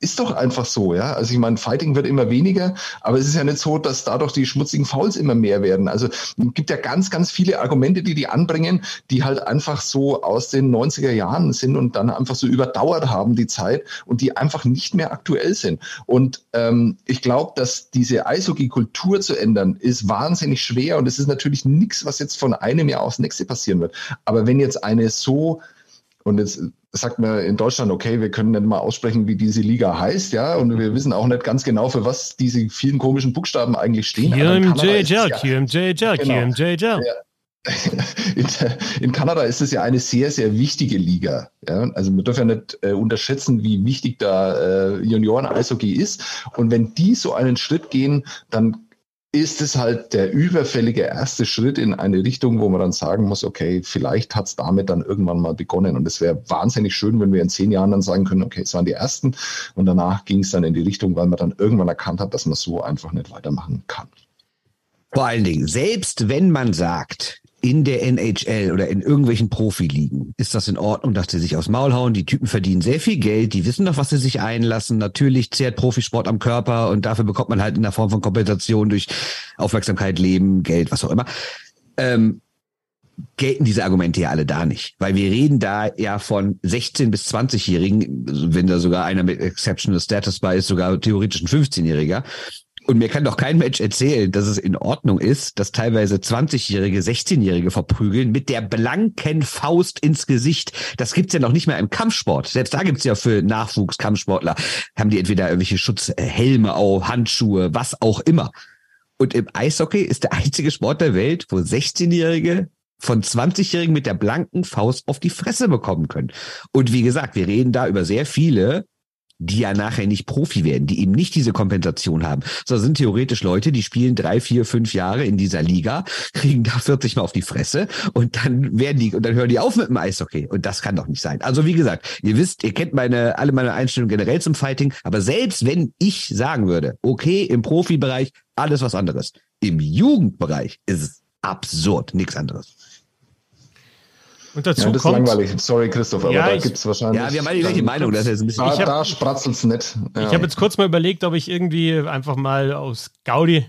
ist doch einfach so, ja. Also ich meine, Fighting wird immer weniger, aber es ist ja nicht so, dass dadurch die schmutzigen Fouls immer mehr werden. Also es gibt ja ganz, ganz viele Argumente, die die anbringen, die halt einfach so aus den 90er Jahren sind und dann einfach so überdauert haben die Zeit und die einfach nicht mehr aktuell sind. Und ähm, ich glaube, dass diese Eishockey-Kultur zu ändern, ist wahnsinnig schwer und es ist natürlich nichts, was jetzt von einem Jahr aufs nächste passieren wird. Aber wenn jetzt eine so und jetzt sagt man in Deutschland, okay, wir können nicht mal aussprechen, wie diese Liga heißt, ja, und wir wissen auch nicht ganz genau, für was diese vielen komischen Buchstaben eigentlich stehen. Aber in Kanada ist es QMJHL, ja- QMJHL. QMJHL. [laughs] in, in Kanada ist es ja eine sehr, sehr wichtige Liga. Ja? Also man darf ja nicht äh, unterschätzen, wie wichtig da äh, Junioren-Eishockey ist. Und wenn die so einen Schritt gehen, dann ist es halt der überfällige erste Schritt in eine Richtung, wo man dann sagen muss, okay, vielleicht hat es damit dann irgendwann mal begonnen. Und es wäre wahnsinnig schön, wenn wir in zehn Jahren dann sagen können, okay, es waren die ersten und danach ging es dann in die Richtung, weil man dann irgendwann erkannt hat, dass man so einfach nicht weitermachen kann. Vor allen Dingen, selbst wenn man sagt, in der NHL oder in irgendwelchen Profiligen ist das in Ordnung, dass sie sich aufs Maul hauen. Die Typen verdienen sehr viel Geld, die wissen doch, was sie sich einlassen. Natürlich zehrt Profisport am Körper und dafür bekommt man halt in der Form von Kompensation durch Aufmerksamkeit, Leben, Geld, was auch immer. Ähm, gelten diese Argumente ja alle da nicht, weil wir reden da ja von 16 bis 20-Jährigen, wenn da sogar einer mit Exceptional Status bei ist, sogar theoretisch ein 15-Jähriger. Und mir kann doch kein Mensch erzählen, dass es in Ordnung ist, dass teilweise 20-Jährige, 16-Jährige verprügeln mit der blanken Faust ins Gesicht. Das gibt's ja noch nicht mehr im Kampfsport. Selbst da gibt's ja für Nachwuchskampfsportler, haben die entweder irgendwelche Schutzhelme auf, Handschuhe, was auch immer. Und im Eishockey ist der einzige Sport der Welt, wo 16-Jährige von 20-Jährigen mit der blanken Faust auf die Fresse bekommen können. Und wie gesagt, wir reden da über sehr viele, die ja nachher nicht Profi werden, die eben nicht diese Kompensation haben, sondern sind theoretisch Leute, die spielen drei, vier, fünf Jahre in dieser Liga, [laughs] kriegen da 40 Mal auf die Fresse und dann werden die, und dann hören die auf mit dem Eishockey. Und das kann doch nicht sein. Also wie gesagt, ihr wisst, ihr kennt meine, alle meine Einstellungen generell zum Fighting, aber selbst wenn ich sagen würde, okay, im Profibereich alles was anderes, im Jugendbereich ist es absurd, nichts anderes. Und dazu Ja, das ist kommt, langweilig. Sorry, Christoph, aber Ja, da ich- gibt's wahrscheinlich. Ja, wir haben alle die gleiche Meinung, das ist jetzt ein bisschen. Da, Ich hab- da spratzelt's nicht. Ja. Ich habe jetzt kurz mal überlegt, ob ich irgendwie einfach mal aus Gaudi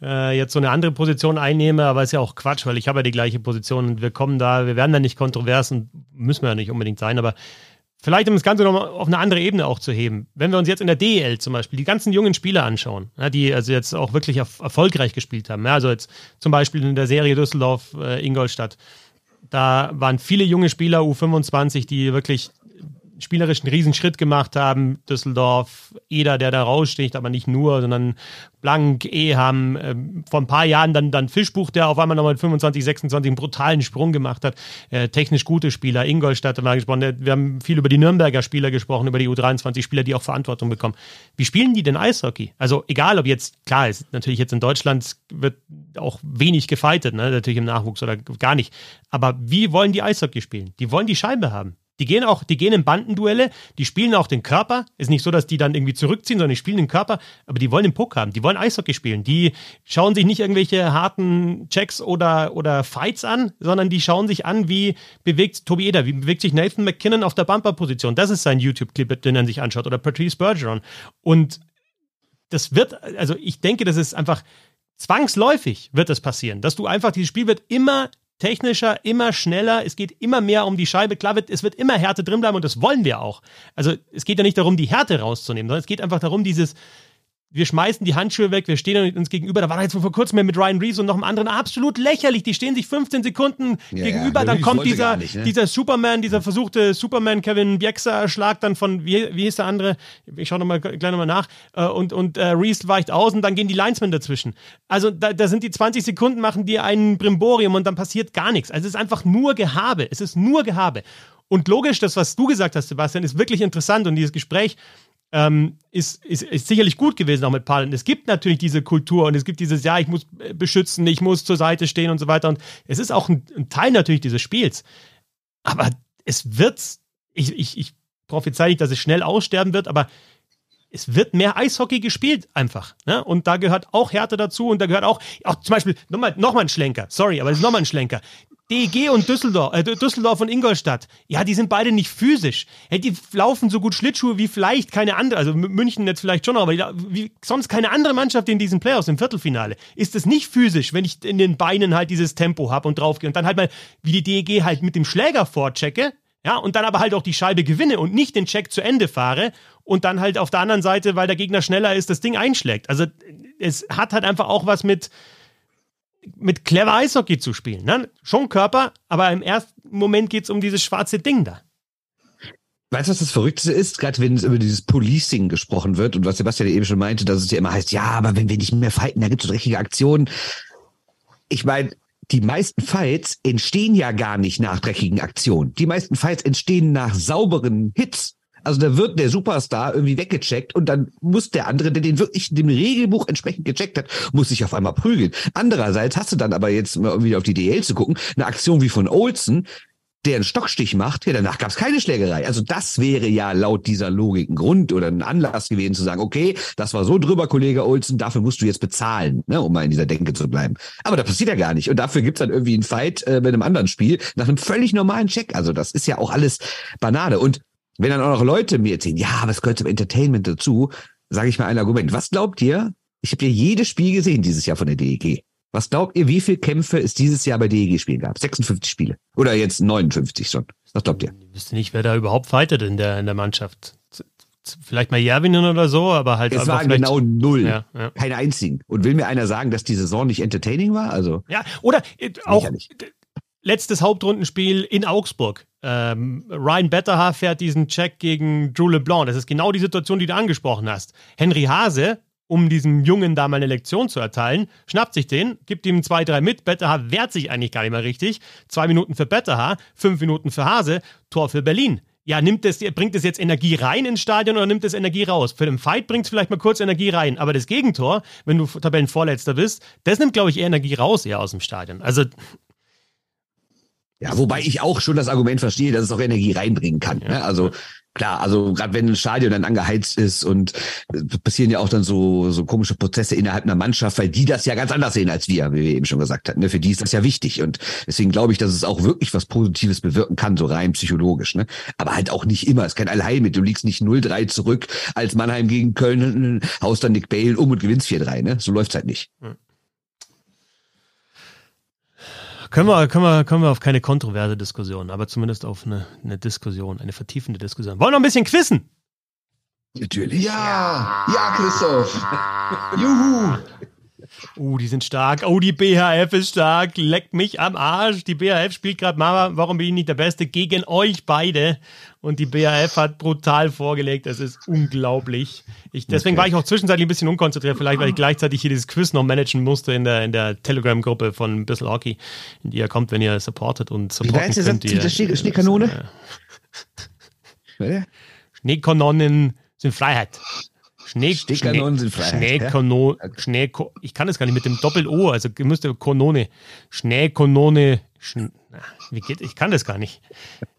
äh, jetzt so eine andere Position einnehme, aber ist ja auch Quatsch, weil ich habe ja die gleiche Position und wir kommen da, wir werden da nicht kontrovers und müssen wir ja nicht unbedingt sein, aber vielleicht um das Ganze nochmal auf eine andere Ebene auch zu heben. Wenn wir uns jetzt in der DEL zum Beispiel die ganzen jungen Spieler anschauen, ja, die also jetzt auch wirklich erf erfolgreich gespielt haben, ja, also jetzt zum Beispiel in der Serie Düsseldorf, äh, Ingolstadt, da waren viele junge Spieler U25, die wirklich spielerisch einen Riesenschritt gemacht haben. Düsseldorf, Eder, der da raussticht, aber nicht nur, sondern Blank, Eham, ähm, vor ein paar Jahren dann, dann Fischbuch, der auf einmal nochmal mit 25, 26 einen brutalen Sprung gemacht hat. Äh, technisch gute Spieler, Ingolstadt haben wir gesprochen. Wir haben viel über die Nürnberger Spieler gesprochen, über die U23-Spieler, die auch Verantwortung bekommen. Wie spielen die denn Eishockey? Also egal, ob jetzt, klar, ist natürlich jetzt in Deutschland wird auch wenig gefightet, ne? natürlich im Nachwuchs oder gar nicht. Aber wie wollen die Eishockey spielen? Die wollen die Scheibe haben. Die gehen auch, die gehen in Bandenduelle, die spielen auch den Körper. Ist nicht so, dass die dann irgendwie zurückziehen, sondern die spielen den Körper, aber die wollen den Puck haben, die wollen Eishockey spielen. Die schauen sich nicht irgendwelche harten Checks oder, oder Fights an, sondern die schauen sich an, wie bewegt Tobi Eder, wie bewegt sich Nathan McKinnon auf der Bumper-Position. Das ist sein YouTube-Clip, den er sich anschaut. Oder Patrice Bergeron. Und das wird, also ich denke, das ist einfach zwangsläufig wird das passieren, dass du einfach, dieses Spiel wird immer technischer, immer schneller, es geht immer mehr um die Scheibe. Klar, wird, es wird immer Härte drin bleiben und das wollen wir auch. Also es geht ja nicht darum, die Härte rauszunehmen, sondern es geht einfach darum, dieses, wir schmeißen die Handschuhe weg, wir stehen uns gegenüber. Da war jetzt vor kurzem mit Ryan Reeves und noch einem anderen absolut lächerlich. Die stehen sich 15 Sekunden ja, gegenüber. Ja, dann kommt dieser, nicht, ne? dieser Superman, dieser versuchte Superman Kevin Bieksa Schlag dann von, wie, wie hieß der andere? Ich schaue nochmal gleich nochmal nach. Äh, und, und äh, Reeves weicht aus und dann gehen die Linesmen dazwischen. Also da, da sind die 20 Sekunden, machen die ein Brimborium und dann passiert gar nichts. Also es ist einfach nur Gehabe. Es ist nur Gehabe. Und logisch, das, was du gesagt hast, Sebastian, ist wirklich interessant und dieses Gespräch ähm, ist, ist, ist sicherlich gut gewesen auch mit Paaren. Es gibt natürlich diese Kultur und es gibt dieses, ja, ich muss beschützen, ich muss zur Seite stehen und so weiter. Und es ist auch ein, ein Teil natürlich dieses Spiels. Aber es wird, ich, ich, ich prophezei nicht, dass es schnell aussterben wird, aber es wird mehr Eishockey gespielt einfach. Ne? Und da gehört auch Härte dazu und da gehört auch, auch zum Beispiel, nochmal noch mal ein Schlenker, sorry, aber es ist nochmal ein Schlenker. DEG und Düsseldorf, äh, Düsseldorf und Ingolstadt, ja, die sind beide nicht physisch. Ja, die laufen so gut Schlittschuhe wie vielleicht keine andere, also München jetzt vielleicht schon, aber wie sonst keine andere Mannschaft in diesen Playoffs im Viertelfinale. Ist es nicht physisch, wenn ich in den Beinen halt dieses Tempo habe und draufgehe und dann halt mal wie die DEG halt mit dem Schläger vorchecke, ja, und dann aber halt auch die Scheibe gewinne und nicht den Check zu Ende fahre und dann halt auf der anderen Seite, weil der Gegner schneller ist, das Ding einschlägt. Also es hat halt einfach auch was mit, mit clever Eishockey zu spielen. Ne? Schon Körper, aber im ersten Moment geht es um dieses schwarze Ding da. Weißt du, was das Verrückteste ist? Gerade wenn es über dieses Policing gesprochen wird und was Sebastian eben schon meinte, dass es ja immer heißt, ja, aber wenn wir nicht mehr fighten, da gibt es dreckige Aktionen. Ich meine, die meisten Fights entstehen ja gar nicht nach dreckigen Aktionen. Die meisten Fights entstehen nach sauberen Hits. Also da wird der Superstar irgendwie weggecheckt und dann muss der andere, der den wirklich dem Regelbuch entsprechend gecheckt hat, muss sich auf einmal prügeln. Andererseits hast du dann aber jetzt mal irgendwie auf die DL zu gucken, eine Aktion wie von Olsen, der einen Stockstich macht, ja, danach gab es keine Schlägerei. Also das wäre ja laut dieser Logik ein Grund oder ein Anlass gewesen zu sagen, okay, das war so drüber, Kollege Olsen, dafür musst du jetzt bezahlen, ne, um mal in dieser Denke zu bleiben. Aber das passiert ja gar nicht. Und dafür gibt's dann irgendwie einen Fight äh, bei einem anderen Spiel nach einem völlig normalen Check. Also das ist ja auch alles Banane. Und wenn dann auch noch Leute mir erzählen, ja, was gehört zum Entertainment dazu, sage ich mal ein Argument. Was glaubt ihr? Ich habe ja jedes Spiel gesehen dieses Jahr von der DEG. Was glaubt ihr, wie viele Kämpfe es dieses Jahr bei DEG-Spielen gab? 56 Spiele. Oder jetzt 59 schon. Was glaubt ihr? Ich wüsste nicht, wer da überhaupt fightet in der, in der Mannschaft. Vielleicht mal Järvinen oder so, aber halt. Es waren genau null. Ja, ja. Keine einzigen. Und will mir einer sagen, dass die Saison nicht entertaining war? Also. Ja, oder äh, auch letztes Hauptrundenspiel in Augsburg. Ähm, Ryan Betterhaar fährt diesen Check gegen Drew LeBlanc. Das ist genau die Situation, die du angesprochen hast. Henry Hase, um diesem Jungen da mal eine Lektion zu erteilen, schnappt sich den, gibt ihm zwei, drei mit. Betterhaar wehrt sich eigentlich gar nicht mehr richtig. Zwei Minuten für Betterhaar, fünf Minuten für Hase, Tor für Berlin. Ja, nimmt das, bringt es jetzt Energie rein ins Stadion oder nimmt es Energie raus? Für den Fight bringt es vielleicht mal kurz Energie rein, aber das Gegentor, wenn du Tabellenvorletzter bist, das nimmt, glaube ich, eher Energie raus eher aus dem Stadion. Also ja, wobei ich auch schon das Argument verstehe, dass es auch Energie reinbringen kann. Ne? Also klar, also gerade wenn ein Stadion dann angeheizt ist und äh, passieren ja auch dann so so komische Prozesse innerhalb einer Mannschaft, weil die das ja ganz anders sehen als wir, wie wir eben schon gesagt hatten. Ne? Für die ist das ja wichtig und deswegen glaube ich, dass es auch wirklich was Positives bewirken kann, so rein psychologisch. Ne? Aber halt auch nicht immer. Es ist kein Allheilmittel. Du liegst nicht 0-3 zurück als Mannheim gegen Köln, haust dann Nick Bale um und gewinnst 4-3. Ne? So läuft's halt nicht. Hm. Können wir, können, wir, können wir auf keine kontroverse Diskussion, aber zumindest auf eine, eine Diskussion, eine vertiefende Diskussion. Wollen wir noch ein bisschen quissen? Natürlich. Ja, ja, Christoph. [laughs] Juhu. Uh, die sind stark. Oh, die BHF ist stark. Leckt mich am Arsch. Die BHF spielt gerade Mama, warum bin ich nicht der Beste? Gegen euch beide. Und die BHF hat brutal vorgelegt. Das ist unglaublich. Ich, deswegen okay. war ich auch zwischenzeitlich ein bisschen unkonzentriert, vielleicht weil ich gleichzeitig hier dieses Quiz noch managen musste in der, in der Telegram-Gruppe von Bissel Hockey, in die ihr kommt, wenn ihr supportet und supporten Wie könnt. Ihr, Schnee, Schneekanone? Äh, Schneekanonen sind Freiheit. Schnee, Schneekanonen sind Freiheit. Schneekano, ja? Schnee, ich kann das gar nicht mit dem Doppel-O, also müsste Kanone. Schneekanone. Schne, Wie geht? Ich kann das gar nicht.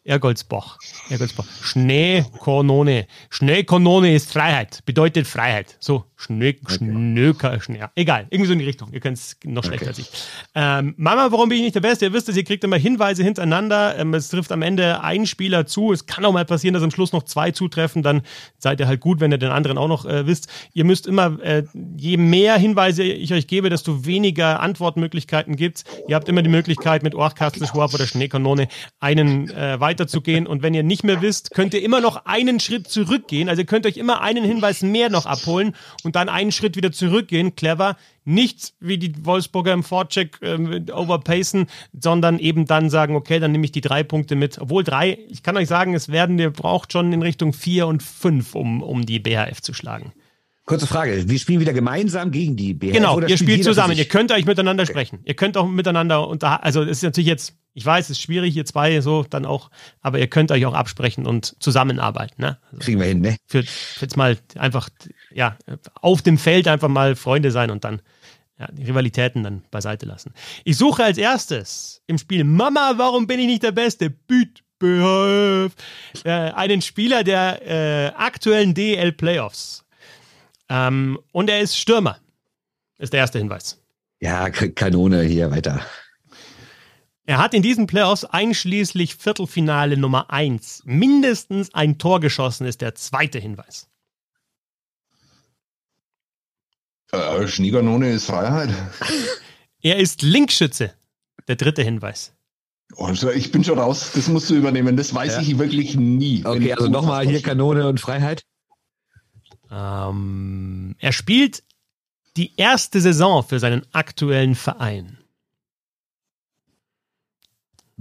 Ergoldsbach. Ergoldsbach. Schneekanone. Schneekanone ist Freiheit. Bedeutet Freiheit. So, Schnee, Schnöker, Schnee. Egal. Irgendwie so in die Richtung. Ihr könnt es noch schlechter als ich. Ähm, Mama, warum bin ich nicht der Beste? Ihr wisst es, ihr kriegt immer Hinweise hintereinander. Ähm, es trifft am Ende ein Spieler zu. Es kann auch mal passieren, dass am Schluss noch zwei zutreffen. Dann seid ihr halt gut, wenn ihr den anderen auch noch äh, wisst. Ihr müsst immer, äh, je mehr Hinweise ich euch gebe, desto weniger Antwortmöglichkeiten gibt's. Ihr habt immer die Möglichkeit, mit Orchkastel, Schwab oder Schneekanone einen äh, weiterzugehen. Und wenn ihr nicht mehr wisst, könnt ihr immer noch einen Schritt zurückgehen. Also ihr könnt euch immer einen Hinweis mehr noch abholen und dann einen Schritt wieder zurückgehen. Clever. Nicht wie die Wolfsburger im Vorcheck ähm, overpacen, sondern eben dann sagen, okay, dann nehme ich die drei Punkte mit. Obwohl drei, ich kann euch sagen, es werden, ihr braucht schon in Richtung vier und fünf, um, um die BHF zu schlagen. Kurze Frage. Wir spielen wieder gemeinsam gegen die BHF. Genau, oder ihr spielt zusammen. Ihr könnt euch miteinander sprechen. Ihr könnt auch miteinander unter, also es ist natürlich jetzt, ich weiß, es ist schwierig, ihr zwei so dann auch, aber ihr könnt euch auch absprechen und zusammenarbeiten. Ne? Also Kriegen wir hin, ne? für, für jetzt mal einfach, ja, auf dem Feld einfach mal Freunde sein und dann ja, die Rivalitäten dann beiseite lassen. Ich suche als erstes im Spiel Mama, warum bin ich nicht der Beste? Büt, BHF. Äh, einen Spieler der äh, aktuellen DL Playoffs. Ähm, und er ist Stürmer. Ist der erste Hinweis. Ja, Kanone hier weiter. Er hat in diesen Playoffs einschließlich Viertelfinale Nummer 1 mindestens ein Tor geschossen, ist der zweite Hinweis. Äh, Schneekanone ist Freiheit. [laughs] Er ist Linkschütze, der dritte Hinweis. Oh, ich bin schon raus. Das musst du übernehmen. Das weiß Ja. ich wirklich nie. Okay, also nochmal hier Kanone und Freiheit. Ähm, er spielt die erste Saison für seinen aktuellen Verein.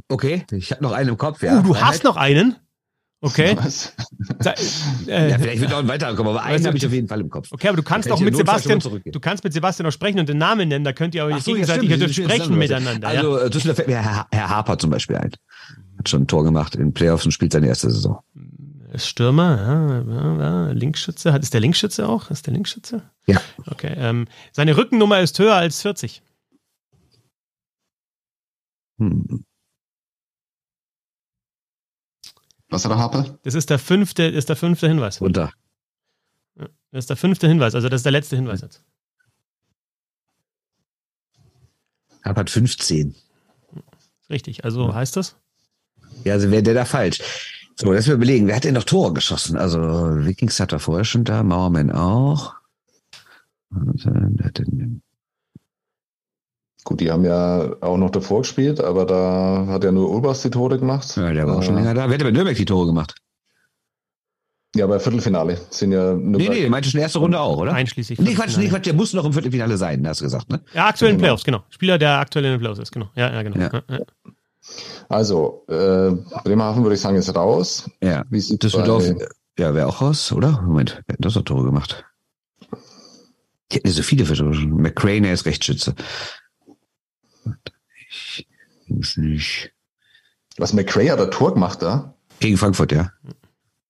Okay, ich habe noch einen im Kopf. Ja, uh, du Freiheit. hast noch einen? Okay. [laughs] Was? Da, äh, Ja, vielleicht wird noch ein weiterer kommen, aber [laughs] einen habe ich auf jeden Fall im Kopf. okay, aber du kannst auch ich mit Sebastian, du kannst mit Sebastian auch sprechen und den Namen nennen, da könnt ihr euch so, ja, gegenseitig stimmt, ja, das ist sprechen miteinander. Ja. Also, äh, Düsseldorf fällt mir Herr, Herr Harper zum Beispiel ein. Hat schon ein Tor gemacht in Playoffs und spielt seine erste Saison. Ist Stürmer, ja, ja, ja, Linksschütze. Hat, ist der Linksschütze auch? Ist der Linksschütze? Ja. Okay. Ähm, seine Rückennummer ist höher als 40. Hm. Was hat der Harper? Das ist der fünfte, ist der fünfte Hinweis. Runter. Das ist der fünfte Hinweis, also das ist der letzte Hinweis jetzt. Harper hat 15. Richtig, also heißt das? Ja, also wäre der da falsch. So, lass mal überlegen, wer hat denn noch Tore geschossen? Also, Vikings hat er vorher schon da, Mauerman auch. Gut, die haben ja auch noch davor gespielt, aber da hat ja nur Urbas die Tore gemacht. Ja, der war auch schon Äh, länger da. Wer hat denn bei Nürnberg die Tore gemacht? Ja, bei Viertelfinale sind ja nur Nee, nee, der meinte schon erste Runde auch, oder? Einschließlich. Nee, Quatsch, nee. Quatsch, der muss noch im Viertelfinale sein, hast du gesagt, ne? Ja, aktuell in Genau. Playoffs, genau. Spieler, der aktuell in den Playoffs ist, genau. Ja, ja, genau. Ja. Ja. Also, äh, Bremerhaven würde ich sagen, ist raus. Ja. Wie sieht Düsseldorf, bei, ja, wäre auch raus, oder? Moment, wer hat das Tore gemacht? Die hätten ja so viele verschossen. McCrane, er ist Rechtsschütze. Ich muss nicht. Was McRae hat ein Tor gemacht da? Gegen Frankfurt, ja.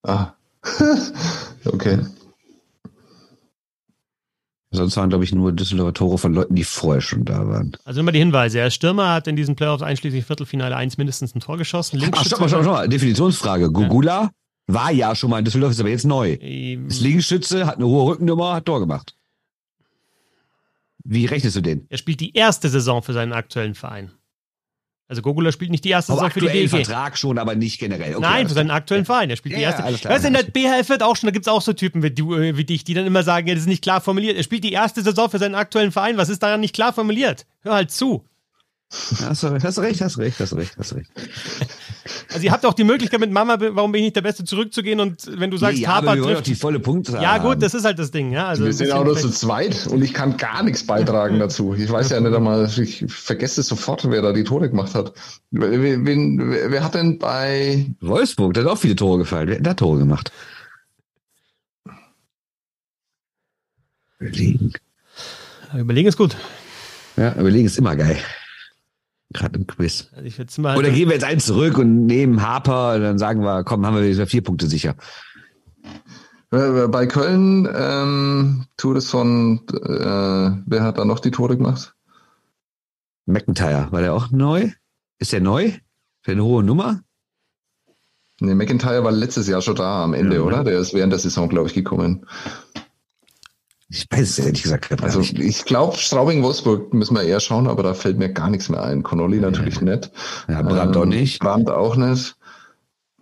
Ah. [laughs] okay. Sonst waren, glaube ich, nur Düsseldorfer Tore von Leuten, die vorher schon da waren. Also immer die Hinweise. Er ist Stürmer, hat in diesen Playoffs einschließlich Viertelfinale 1 mindestens ein Tor geschossen. Ach, stopp mal, stopp mal. Definitionsfrage. Gugula war ja schon mal in Düsseldorf, ist aber jetzt neu. Ähm, Ist Linksschütze, hat eine hohe Rückennummer, hat Tor gemacht. Wie rechnest du den? Er spielt die erste Saison für seinen aktuellen Verein. Also Gogula spielt nicht die erste Saison für die DEG. Vertrag schon, aber nicht generell. Okay, Nein, für seinen aktuellen Verein. Er spielt die Ja, erste. ja, klar. weißt du, in der BHF wird auch schon, da gibt es auch so Typen wie, du, äh, wie dich, die dann immer sagen, ja, das ist nicht klar formuliert. Er spielt die erste Saison für seinen aktuellen Verein. Was ist daran nicht klar formuliert? Hör halt zu. Hast du, hast du recht, hast du recht, hast du recht, hast du recht. [laughs] Also ihr habt auch die Möglichkeit mit Mama, warum bin ich nicht der Beste, zurückzugehen und wenn du sagst, Nee, ja, aber Harper wir trifft. die volle Punkte Ja haben. gut, das ist halt das Ding. Ja, also wir sind auch nur zu zweit und ich kann gar nichts beitragen [laughs] dazu. Ich weiß ja nicht einmal, ich vergesse sofort, wer da die Tore gemacht hat. Wer, wer, wer, hat denn bei Wolfsburg, da hat auch viele Tore gefallen. Wer hat denn da Tore gemacht? Überlegen. Überlegen ist gut. Ja, überlegen ist immer geil. Gerade im Quiz. Also ich jetzt mal Oder gehen wir jetzt eins zurück und nehmen Harper und dann sagen wir, komm, haben wir wieder vier Punkte sicher. äh, bei Köln ähm, Tours von äh, wer hat da noch die Tore gemacht? McIntyre, war der auch neu? Ist der neu? Für eine hohe Nummer? Nee, McIntyre war letztes Jahr schon da am Ende, Ja, oder? Der ist während der Saison, glaube ich, gekommen. Ich weiß es ehrlich gesagt gar Also nicht. ich glaube, Straubing-Wolfsburg müssen wir eher schauen, aber da fällt mir gar nichts mehr ein. Connolly natürlich nicht. Ja, Brandt auch Ähm, nicht. Brandt auch nicht.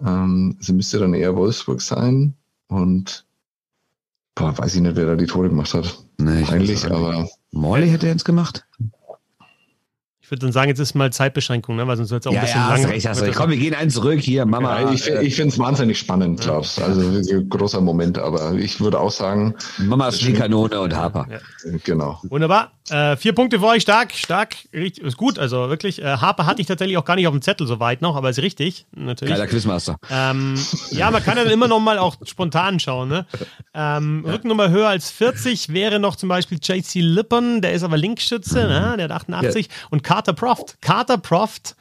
Ähm, sie müsste dann eher Wolfsburg sein. Und boah, weiß ich nicht, wer da die Tore gemacht hat. Nee, ich auch nicht. aber Morley hätte er jetzt gemacht? Ich würde dann sagen, jetzt ist mal Zeitbeschränkung, ne? weil sonst wird es auch ein ja, bisschen ja, lang. hast recht, hast recht. Komm, wir gehen einen zurück hier, Mama. ja, ich, äh, ich finde es wahnsinnig spannend, Klaus. Also ein großer Moment, aber ich würde auch sagen, Mama Schneekanone und Harper. Ja. äh, genau. Wunderbar. Äh, vier Punkte für euch, stark, stark, richtig, ist gut. Also wirklich, äh, Harper hatte ich tatsächlich auch gar nicht auf dem Zettel so weit noch, aber ist richtig, natürlich. Geiler Quizmaster. Ähm, ja, man kann dann immer noch mal auch spontan schauen. Ne? Ähm, Rückennummer höher als 40 wäre noch zum Beispiel JC Lippern, der ist aber Linksschütze, ne? der hat 88. Und Carter Proft. Carter Proft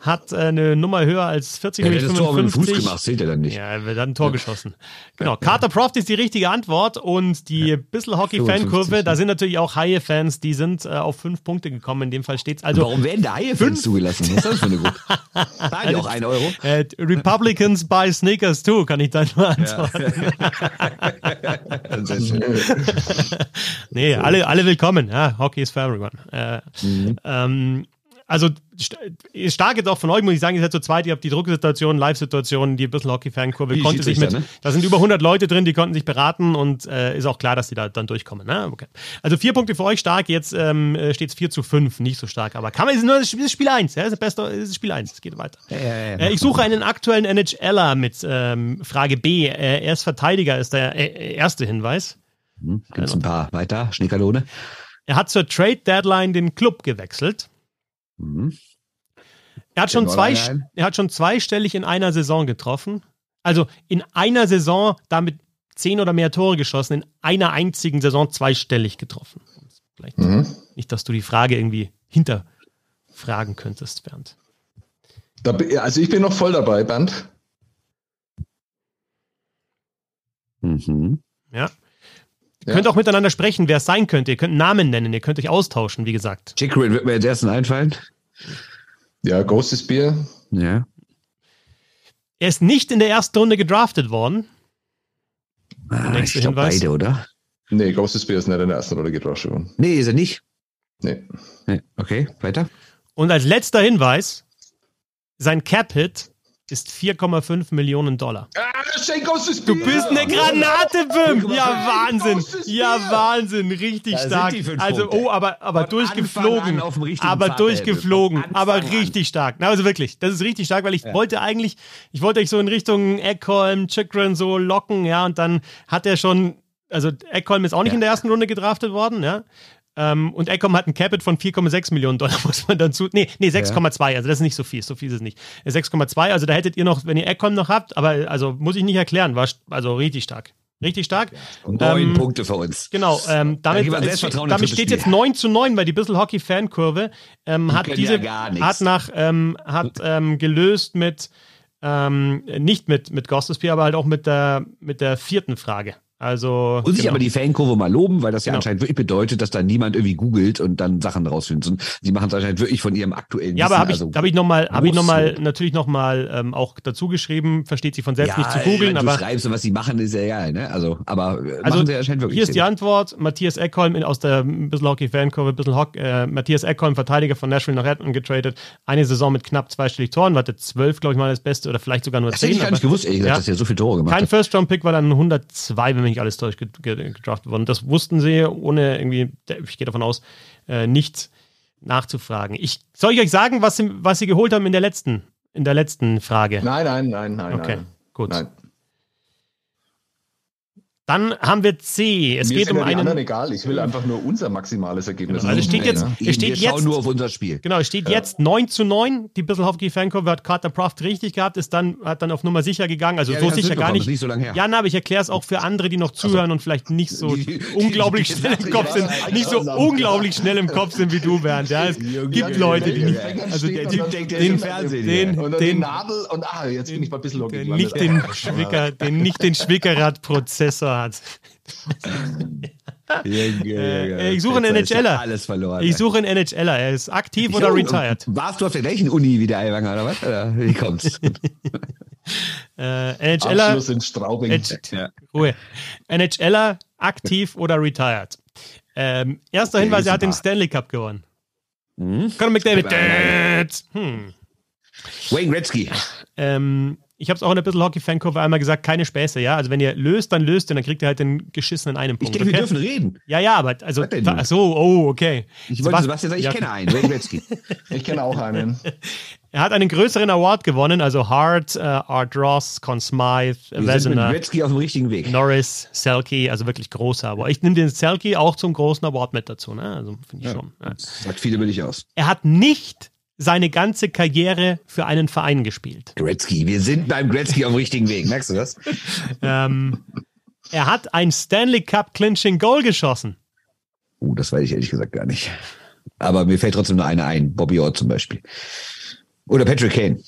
hat äh, eine Nummer höher als 40, Er nämlich hätte das Tor mit dem Fuß 55. gemacht, zählt er dann nicht. Ja, er wird dann ein Tor geschossen. Genau. Carter Proft ist die richtige Antwort und die Bissel Hockey 55, Fankurve, ja. da sind natürlich auch Haie-Fans, die sind äh, auf fünf Punkte gekommen. In dem Fall steht's also Warum werden da Haie-Fans zugelassen? Was ist das für eine Gruppe? [laughs] Zahlen die auch einen Euro? äh, Republicans buy Sneakers too, kann ich dann nur antworten. [laughs] Nee, alle, alle willkommen. Ja, Hockey is for everyone. Äh, Mhm. ähm, also stark jetzt auch von euch, muss ich sagen, ihr seid zu zweit, ihr habt die Drucksituation, Live-Situation, die bisschen Hockey-Fankurve konnte sich mit, Schiedsrichter, ne? da sind über 100 Leute drin, die konnten sich beraten und äh, ist auch klar, dass die da dann durchkommen. Ne? Okay. Also vier Punkte für euch stark, jetzt ähm, steht es 4 zu 5, nicht so stark, aber kann man, ist nur das Spiel- das ist Spiel 1, ja, ist, das beste, ist Spiel 1, es geht weiter. Ja, ja, ja. Äh, ich suche einen aktuellen NHLer mit ähm, Frage B. Äh, er ist Verteidiger, ist der äh, erste Hinweis. Hm, Gibt's ein paar weiter? Schneekanone? Er hat zur Trade Deadline den Club gewechselt. Mhm. Er hat, schon zwei, er hat schon zweistellig in einer Saison getroffen. Also in einer Saison damit zehn oder mehr Tore geschossen, in einer einzigen Saison zweistellig getroffen. Vielleicht Mhm. nicht, dass du die Frage irgendwie hinterfragen könntest, Bernd. Da, also ich bin noch voll dabei, Bernd. Mhm. Ja. Ihr Ja. könnt auch miteinander sprechen, wer es sein könnte. Ihr könnt einen Namen nennen, ihr könnt euch austauschen, wie gesagt. Chickering wird mir als ersten einfallen. Ja, Ghost is Beer. Ja. Er ist nicht in der ersten Runde gedraftet worden. Ah, ich glaube Hinweis. beide, oder? Nee, Ghost is Beer ist nicht in der ersten Runde gedraftet worden. Nee, ist er nicht. Nee. Nee. Okay, weiter. Und als letzter Hinweis, sein Cap-Hit ist 4,5 Millionen Dollar. Ah, Du bist eine Granate, Bim! Ja, Wahnsinn! Ja. Wahnsinn! Richtig stark. Also, oh, aber, aber durchgeflogen. Aber durchgeflogen. Aber richtig stark. Also wirklich, das ist richtig stark, weil ich wollte eigentlich, ich wollte euch so in Richtung Eckholm, Chikrin so locken, ja, und dann hat er schon, also Eckholm ist auch nicht Ja. in der ersten Runde gedraftet worden, ja. Ähm, und Ecom hat ein Capit von 4,6 Millionen Dollar, [laughs] muss man dazu. Nee, nee, 6,2, also das ist nicht so viel, so viel ist es nicht. Äh, 6,2, also da hättet ihr noch, wenn ihr Ecom noch habt, aber also muss ich nicht erklären, war also richtig stark. Richtig stark. Neun Ähm, Punkte für uns. Genau, ähm, damit, man es- damit steht jetzt 9 zu 9, weil die Bissel Hockey Fankurve ähm, hat diese ja hat nach ähm, hat [laughs] ähm, gelöst mit ähm, nicht mit mit Gostisbeer, aber halt auch mit der mit der vierten Frage. Also Muss ich genau. aber die Fankurve mal loben, weil das ja Genau. anscheinend wirklich bedeutet, dass da niemand irgendwie googelt und dann Sachen rausfindet. Und Sie machen es anscheinend wirklich von ihrem aktuellen ja, aber Wissen, habe ich, also hab ich nochmal, habe ich noch mal, natürlich nochmal ähm, auch dazu geschrieben, versteht sie von selbst ja, nicht zu googeln, wenn du aber schreibst und was sie machen, ist ja egal, ne? Also, aber äh, Also, machen sie anscheinend wirklich. Hier ist die. Antwort. Matthias Eckholm in, aus der Bissl Hockey Fankurve, Bissl Hock, äh, Matthias Eckholm, Verteidiger von Nashville nach Redmond getradet. Eine Saison mit knapp zweistellig Toren, war der zwölf, glaube ich mal, das Beste oder vielleicht sogar nur Das hätte zehn. ich gar nicht aber- gewusst, ehrlich gesagt, Ja. dass er so viele Tore gemacht Kein hat. First-Round-Pick war dann 102, wenn mich nicht alles täuscht, ge- ge- gedraftet worden. Das wussten sie, ohne irgendwie, ich gehe davon aus, äh, nicht nachzufragen. Ich, soll ich euch sagen, was sie, was sie geholt haben in der letzten, in der letzten Frage? Nein, nein, nein, nein. okay, nein. gut. Nein. Dann haben wir C. Es Mir geht um ja die anderen einen. egal. Ich will einfach nur unser maximales Ergebnis. Also haben. steht jetzt- Ja. es steht wir schauen jetzt- nur auf unser Spiel. Genau, es steht jetzt 9 zu 9. Die Bissel Hockey Fankurve hat Carter Proft richtig gehabt, ist dann, hat dann auf Nummer sicher gegangen. Also Ja, so sicher gar nicht. nicht so lange her. Ja, na, aber ich erkläre es auch für andere, die noch zuhören und vielleicht nicht so Die- die- unglaublich die- schnell im Kopf sind, nicht so unglaublich schnell im Kopf sind wie du, Bernd. Ja, es gibt Leute, die nicht, also der Typ denkt, der den, im Fernsehen, den, den, Nadel und ah, jetzt bin ich mal ein bisschen nicht den Schwicker, den nicht den Schwickerrad-Prozessor hat. Äh, ich suche einen NHLer. Alles verloren. Ich suche einen NHLer. Er ist aktiv oder retired. Warst du auf der gleichen Uni wie der Eiwanger, oder was? Oder wie kommt's? [laughs] Äh, NHLer, Abschluss in Straubing. Ed- ja. Ruhe. NHLer, aktiv oder retired. Ähm, erster Hinweis, er hat den. Stanley Cup gewonnen. Hm? Conor McDavid. Hm. Wayne Gretzky. Ähm, ich habe es auch in ein bisschen Hockey-Fankurve einmal gesagt, keine Späße, ja. Also wenn ihr löst, dann löst ihr, dann kriegt ihr halt den geschissenen einen Ich Punkt. denke, wir okay? dürfen reden. Ja, ja, aber also, ach so, oh, okay. Ich wollte Sebast- Sebastian sagen, ich ja. kenne einen, Wayne Gretzky. [laughs] Ich kenne auch einen. Er hat einen größeren Award gewonnen, also Hart, äh, Art Ross, Conn Smythe, Wir sind mit Vezina, Gretzky auf dem richtigen Weg. Norris, Selke, also wirklich großer Award. Ich nehme den Selke auch zum großen Award mit dazu, ne? Also finde ich schon. Ja. Das sagt viel über dich aus. Er hat nicht seine ganze Karriere für einen Verein gespielt. Gretzky, wir sind beim Gretzky auf dem richtigen Weg. Merkst du das? ähm, er hat ein Stanley Cup Clinching Goal geschossen. Uh, das weiß ich ehrlich gesagt gar nicht. Aber mir fällt trotzdem nur einer ein. Bobby Orr zum Beispiel. Oder Patrick Kane.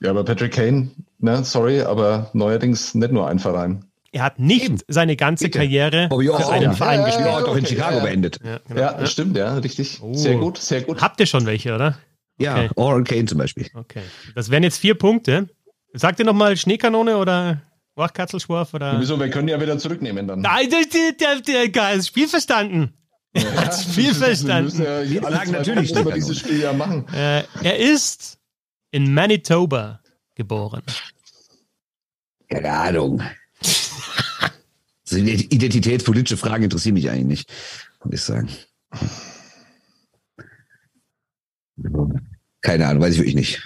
Ja, aber Patrick Kane, ne, sorry, aber neuerdings nicht nur ein Verein. Er hat nicht Eben. seine ganze Bitte. Karriere Bobby Orr für auch. einen Ja, Verein ja, gespielt. Hat doch in Chicago ja, ja. beendet. Ja, genau. Ja, stimmt, ja, richtig. Oh. Sehr gut, sehr gut. Habt ihr schon welche, oder? Ja, Okay. Und Kane zum Beispiel. Okay. Das wären jetzt vier Punkte. Sagt ihr nochmal Schneekanone oder Wachkatzelschwarf oder. Wieso, wir können ja wieder zurücknehmen dann. Nein, der, der, der, das Spiel verstanden. Er hat das Spiel verstanden. Wir, müssen ja alle sagen natürlich über Stefan. dieses Spiel ja machen. Äh, er ist in Manitoba geboren. Keine Ahnung. So identitätspolitische Fragen interessieren mich eigentlich nicht, muss ich sagen. Keine Ahnung, weiß ich wirklich nicht.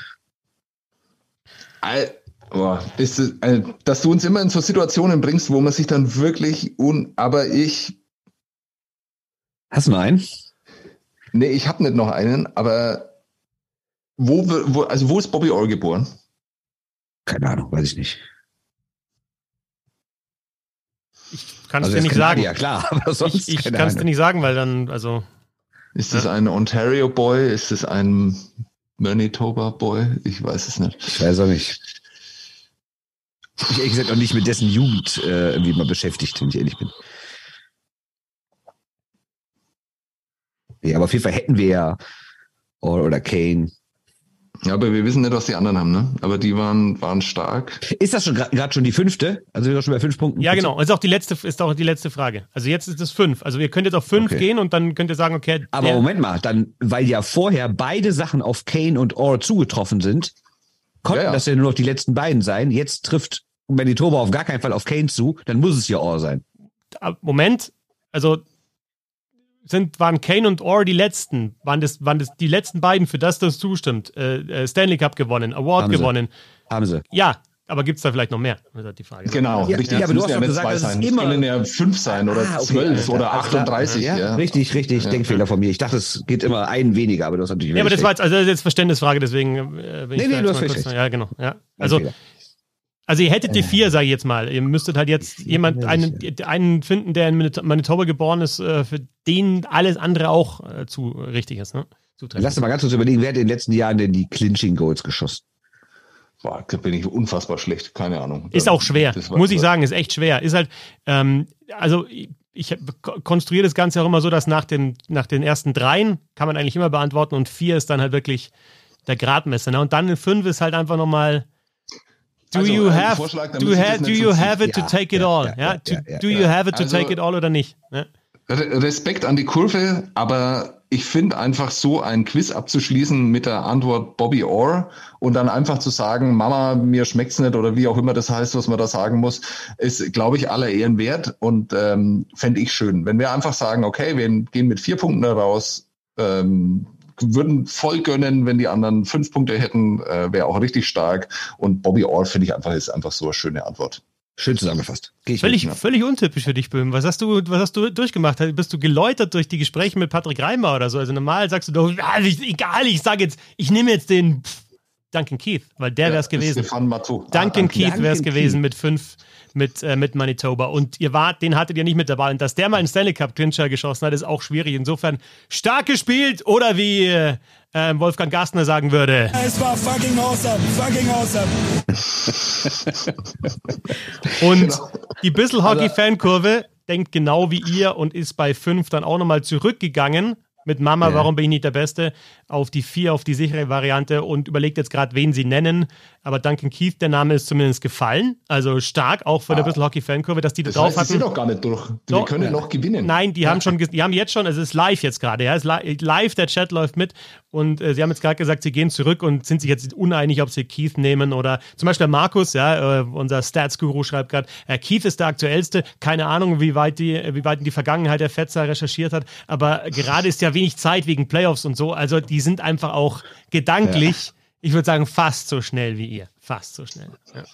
Al- Boah, ist äh, dass du uns immer in so Situationen bringst, wo man sich dann wirklich un, aber ich, Hast du noch einen? nee, ich habe nicht noch einen, aber wo, wo, also wo ist Bobby Orr geboren? Keine Ahnung, weiß ich nicht. Kannst Also du das dir nicht ist sagen. Ja klar, aber sonst Ich, ich kann es dir nicht sagen, weil dann, also, Ist es ein Ontario Boy? Ist es ein Manitoba Boy? Ich weiß es nicht. Ich weiß auch nicht. Ich ehrlich gesagt auch nicht mit dessen Jugend äh, irgendwie mal beschäftigt, wenn ich ehrlich bin. Ja, aber auf jeden Fall hätten wir ja Orr oder Kane. Ja, aber wir wissen nicht, was die anderen haben, ne? Aber die waren, waren stark. Ist das schon gerade schon die fünfte? Also wir sind doch schon bei fünf Punkten. ja, genau. Ist auch die letzte, ist auch die letzte Frage. Also jetzt ist es fünf. Also ihr könnt jetzt auf fünf Okay. gehen und dann könnt ihr sagen, okay, Aber Moment mal, dann, weil ja vorher beide Sachen auf Kane und Orr zugetroffen sind, konnten Ja, ja. das ja nur noch die letzten beiden sein. Jetzt trifft Manitoba auf gar keinen Fall auf Kane zu, dann muss es ja Orr sein. Moment, also sind, waren Kane und Orr die letzten, waren das, waren das die letzten beiden, für das das zustimmt. Äh, äh, Stanley Cup gewonnen, Award Haben sie. gewonnen. Haben sie. Ja, aber gibt es da vielleicht noch mehr? Das ist halt die Frage. Genau, Ja, richtig. ja, aber du hast ja gesagt, zwei dass es sein. Es immer- können ja fünf sein oder Ah, okay, zwölf oder alles klar. 38. Ja, Ja, richtig, richtig. Ja. Denkfehler von mir. Ich dachte, es geht immer einen weniger, aber du hast natürlich Ja, aber das war jetzt, also das ist jetzt Verständnisfrage, deswegen äh, bin Nee, ich nee, da du jetzt hast mal völlig kurz, Ja, genau. Ja. Ein Also, Fehler. Also ihr hättet die vier, sage ich jetzt mal. Ihr müsstet halt jetzt jemand, einen, einen finden, der in Manit- Manitoba geboren ist, äh, für den alles andere auch äh, zu richtig ist. Ne? Lass uns mal ganz kurz überlegen, wer hat in den letzten Jahren denn die Clinching Goals geschossen? Boah, da bin ich unfassbar schlecht. Keine Ahnung. Ist auch schwer, muss ich sagen, ist echt schwer. Ist halt, ähm, also ich, konstruiere das Ganze auch immer so, dass nach, dem, nach den ersten dreien kann man eigentlich immer beantworten und vier ist dann halt wirklich der Gradmesser. Ne? Und dann in fünf ist halt einfach nochmal Do Also, you ein have, Vorschlag, do, ha, do you have it to Ja, take it ja, all? ja, Ja, ja, ja, ja, do you ja. have it to take it all oder nicht? Re- Respekt an die Kurve, aber ich finde einfach so ein Quiz abzuschließen mit der Antwort Bobby Orr und dann einfach zu sagen, Mama, mir schmeckt's nicht oder wie auch immer das heißt, was man da sagen muss, ist, glaube ich, aller Ehren wert und ähm, fände ich schön. Wenn wir einfach sagen, okay, wir gehen mit vier Punkten raus, ähm, würden voll gönnen, wenn die anderen fünf Punkte hätten, äh, wäre auch richtig stark. Und Bobby Orr finde ich einfach ist einfach so eine schöne Antwort. Schön zusammengefasst. Völlig, mit. völlig untypisch für dich, Böhm. Was hast du, was hast du durchgemacht? Bist du geläutert durch die Gespräche mit Patrick Reimer oder so? Also normal sagst du doch, ja, ich, egal, ich sage jetzt, ich nehme jetzt den Duncan Keith, weil der wäre es gewesen. Duncan Ah, Keith wäre es Duncan gewesen mit fünf, mit, äh, mit Manitoba. Und ihr wart, den hattet ihr nicht mit dabei. Und dass der mal einen Stanley Cup Clincher geschossen hat, ist auch schwierig. Insofern stark gespielt oder wie äh, äh, Wolfgang Gastner sagen würde. Es war fucking awesome, fucking awesome. [laughs] Und Genau. die Bissel Hockey Fankurve denkt genau wie ihr und ist bei 5 dann auch nochmal zurückgegangen mit Mama, Ja. warum bin ich nicht der Beste, auf die 4, auf die sichere Variante und überlegt jetzt gerade, wen sie nennen. Aber Duncan Keith, der Name ist zumindest gefallen. Also stark, auch der Ah. Bissl Hockey Fankurve, dass die da Das drauf heißt, hatten. sind noch gar nicht durch. Wir Doch. können noch gewinnen. Nein, die haben schon, die haben jetzt schon, also es ist live jetzt gerade, ja, es ist li live, der Chat läuft mit und äh, sie haben jetzt gerade gesagt, sie gehen zurück und sind sich jetzt uneinig, ob sie Keith nehmen oder zum Beispiel Markus, ja, äh, unser Stats-Guru schreibt gerade, äh, Keith ist der aktuellste, keine Ahnung, wie weit die, wie weit in die Vergangenheit der Fetzer recherchiert hat, aber gerade ist ja wenig Zeit wegen Playoffs und so, also die sind einfach auch gedanklich, ich würde sagen, fast so schnell wie ihr, fast so schnell. Ja.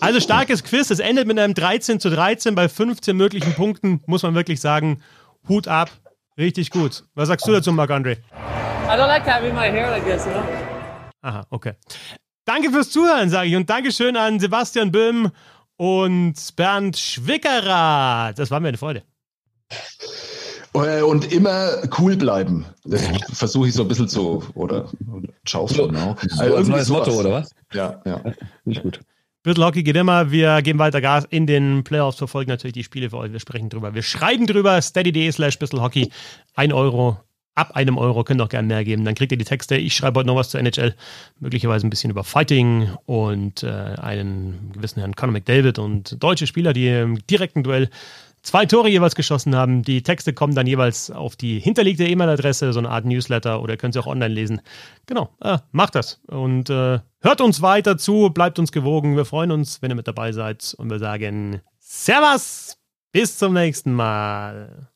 Also starkes Quiz. Es endet mit einem 13 zu 13 bei 15 möglichen Punkten. Muss man wirklich sagen, Hut ab. Richtig gut. Was sagst du dazu, Marc-André? I don't like having my hair like this, you know? Aha, okay. Danke fürs Zuhören, sage ich. Und Dankeschön an Sebastian Böhm und Bernd Schwickerath. Das war mir eine Freude. Äh, Und immer cool bleiben. Das versuche ich so ein bisschen zu, oder, oder schaufeln. So Also als irgendwie neues sowas. Motto, oder was? Ja, ja. Nicht gut. Bisschen Hockey geht immer. Wir geben weiter Gas in den Playoffs, verfolgen natürlich die Spiele für euch. Wir sprechen drüber. Wir schreiben drüber. Steady.de slash Hockey. Ein Euro. Ab einem Euro könnt ihr auch gerne mehr geben. Dann kriegt ihr die Texte. Ich schreibe heute noch was zur NHL. Möglicherweise ein bisschen über Fighting und äh, einen gewissen Herrn Conor McDavid und deutsche Spieler, die im direkten Duell zwei Tore jeweils geschossen haben. Die Texte kommen dann jeweils auf die hinterlegte E-Mail-Adresse, so eine Art Newsletter oder könnt sie auch online lesen. Genau, äh, macht das. Und äh, hört uns weiter zu, bleibt uns gewogen. Wir freuen uns, wenn ihr mit dabei seid. Und wir sagen Servus, bis zum nächsten Mal.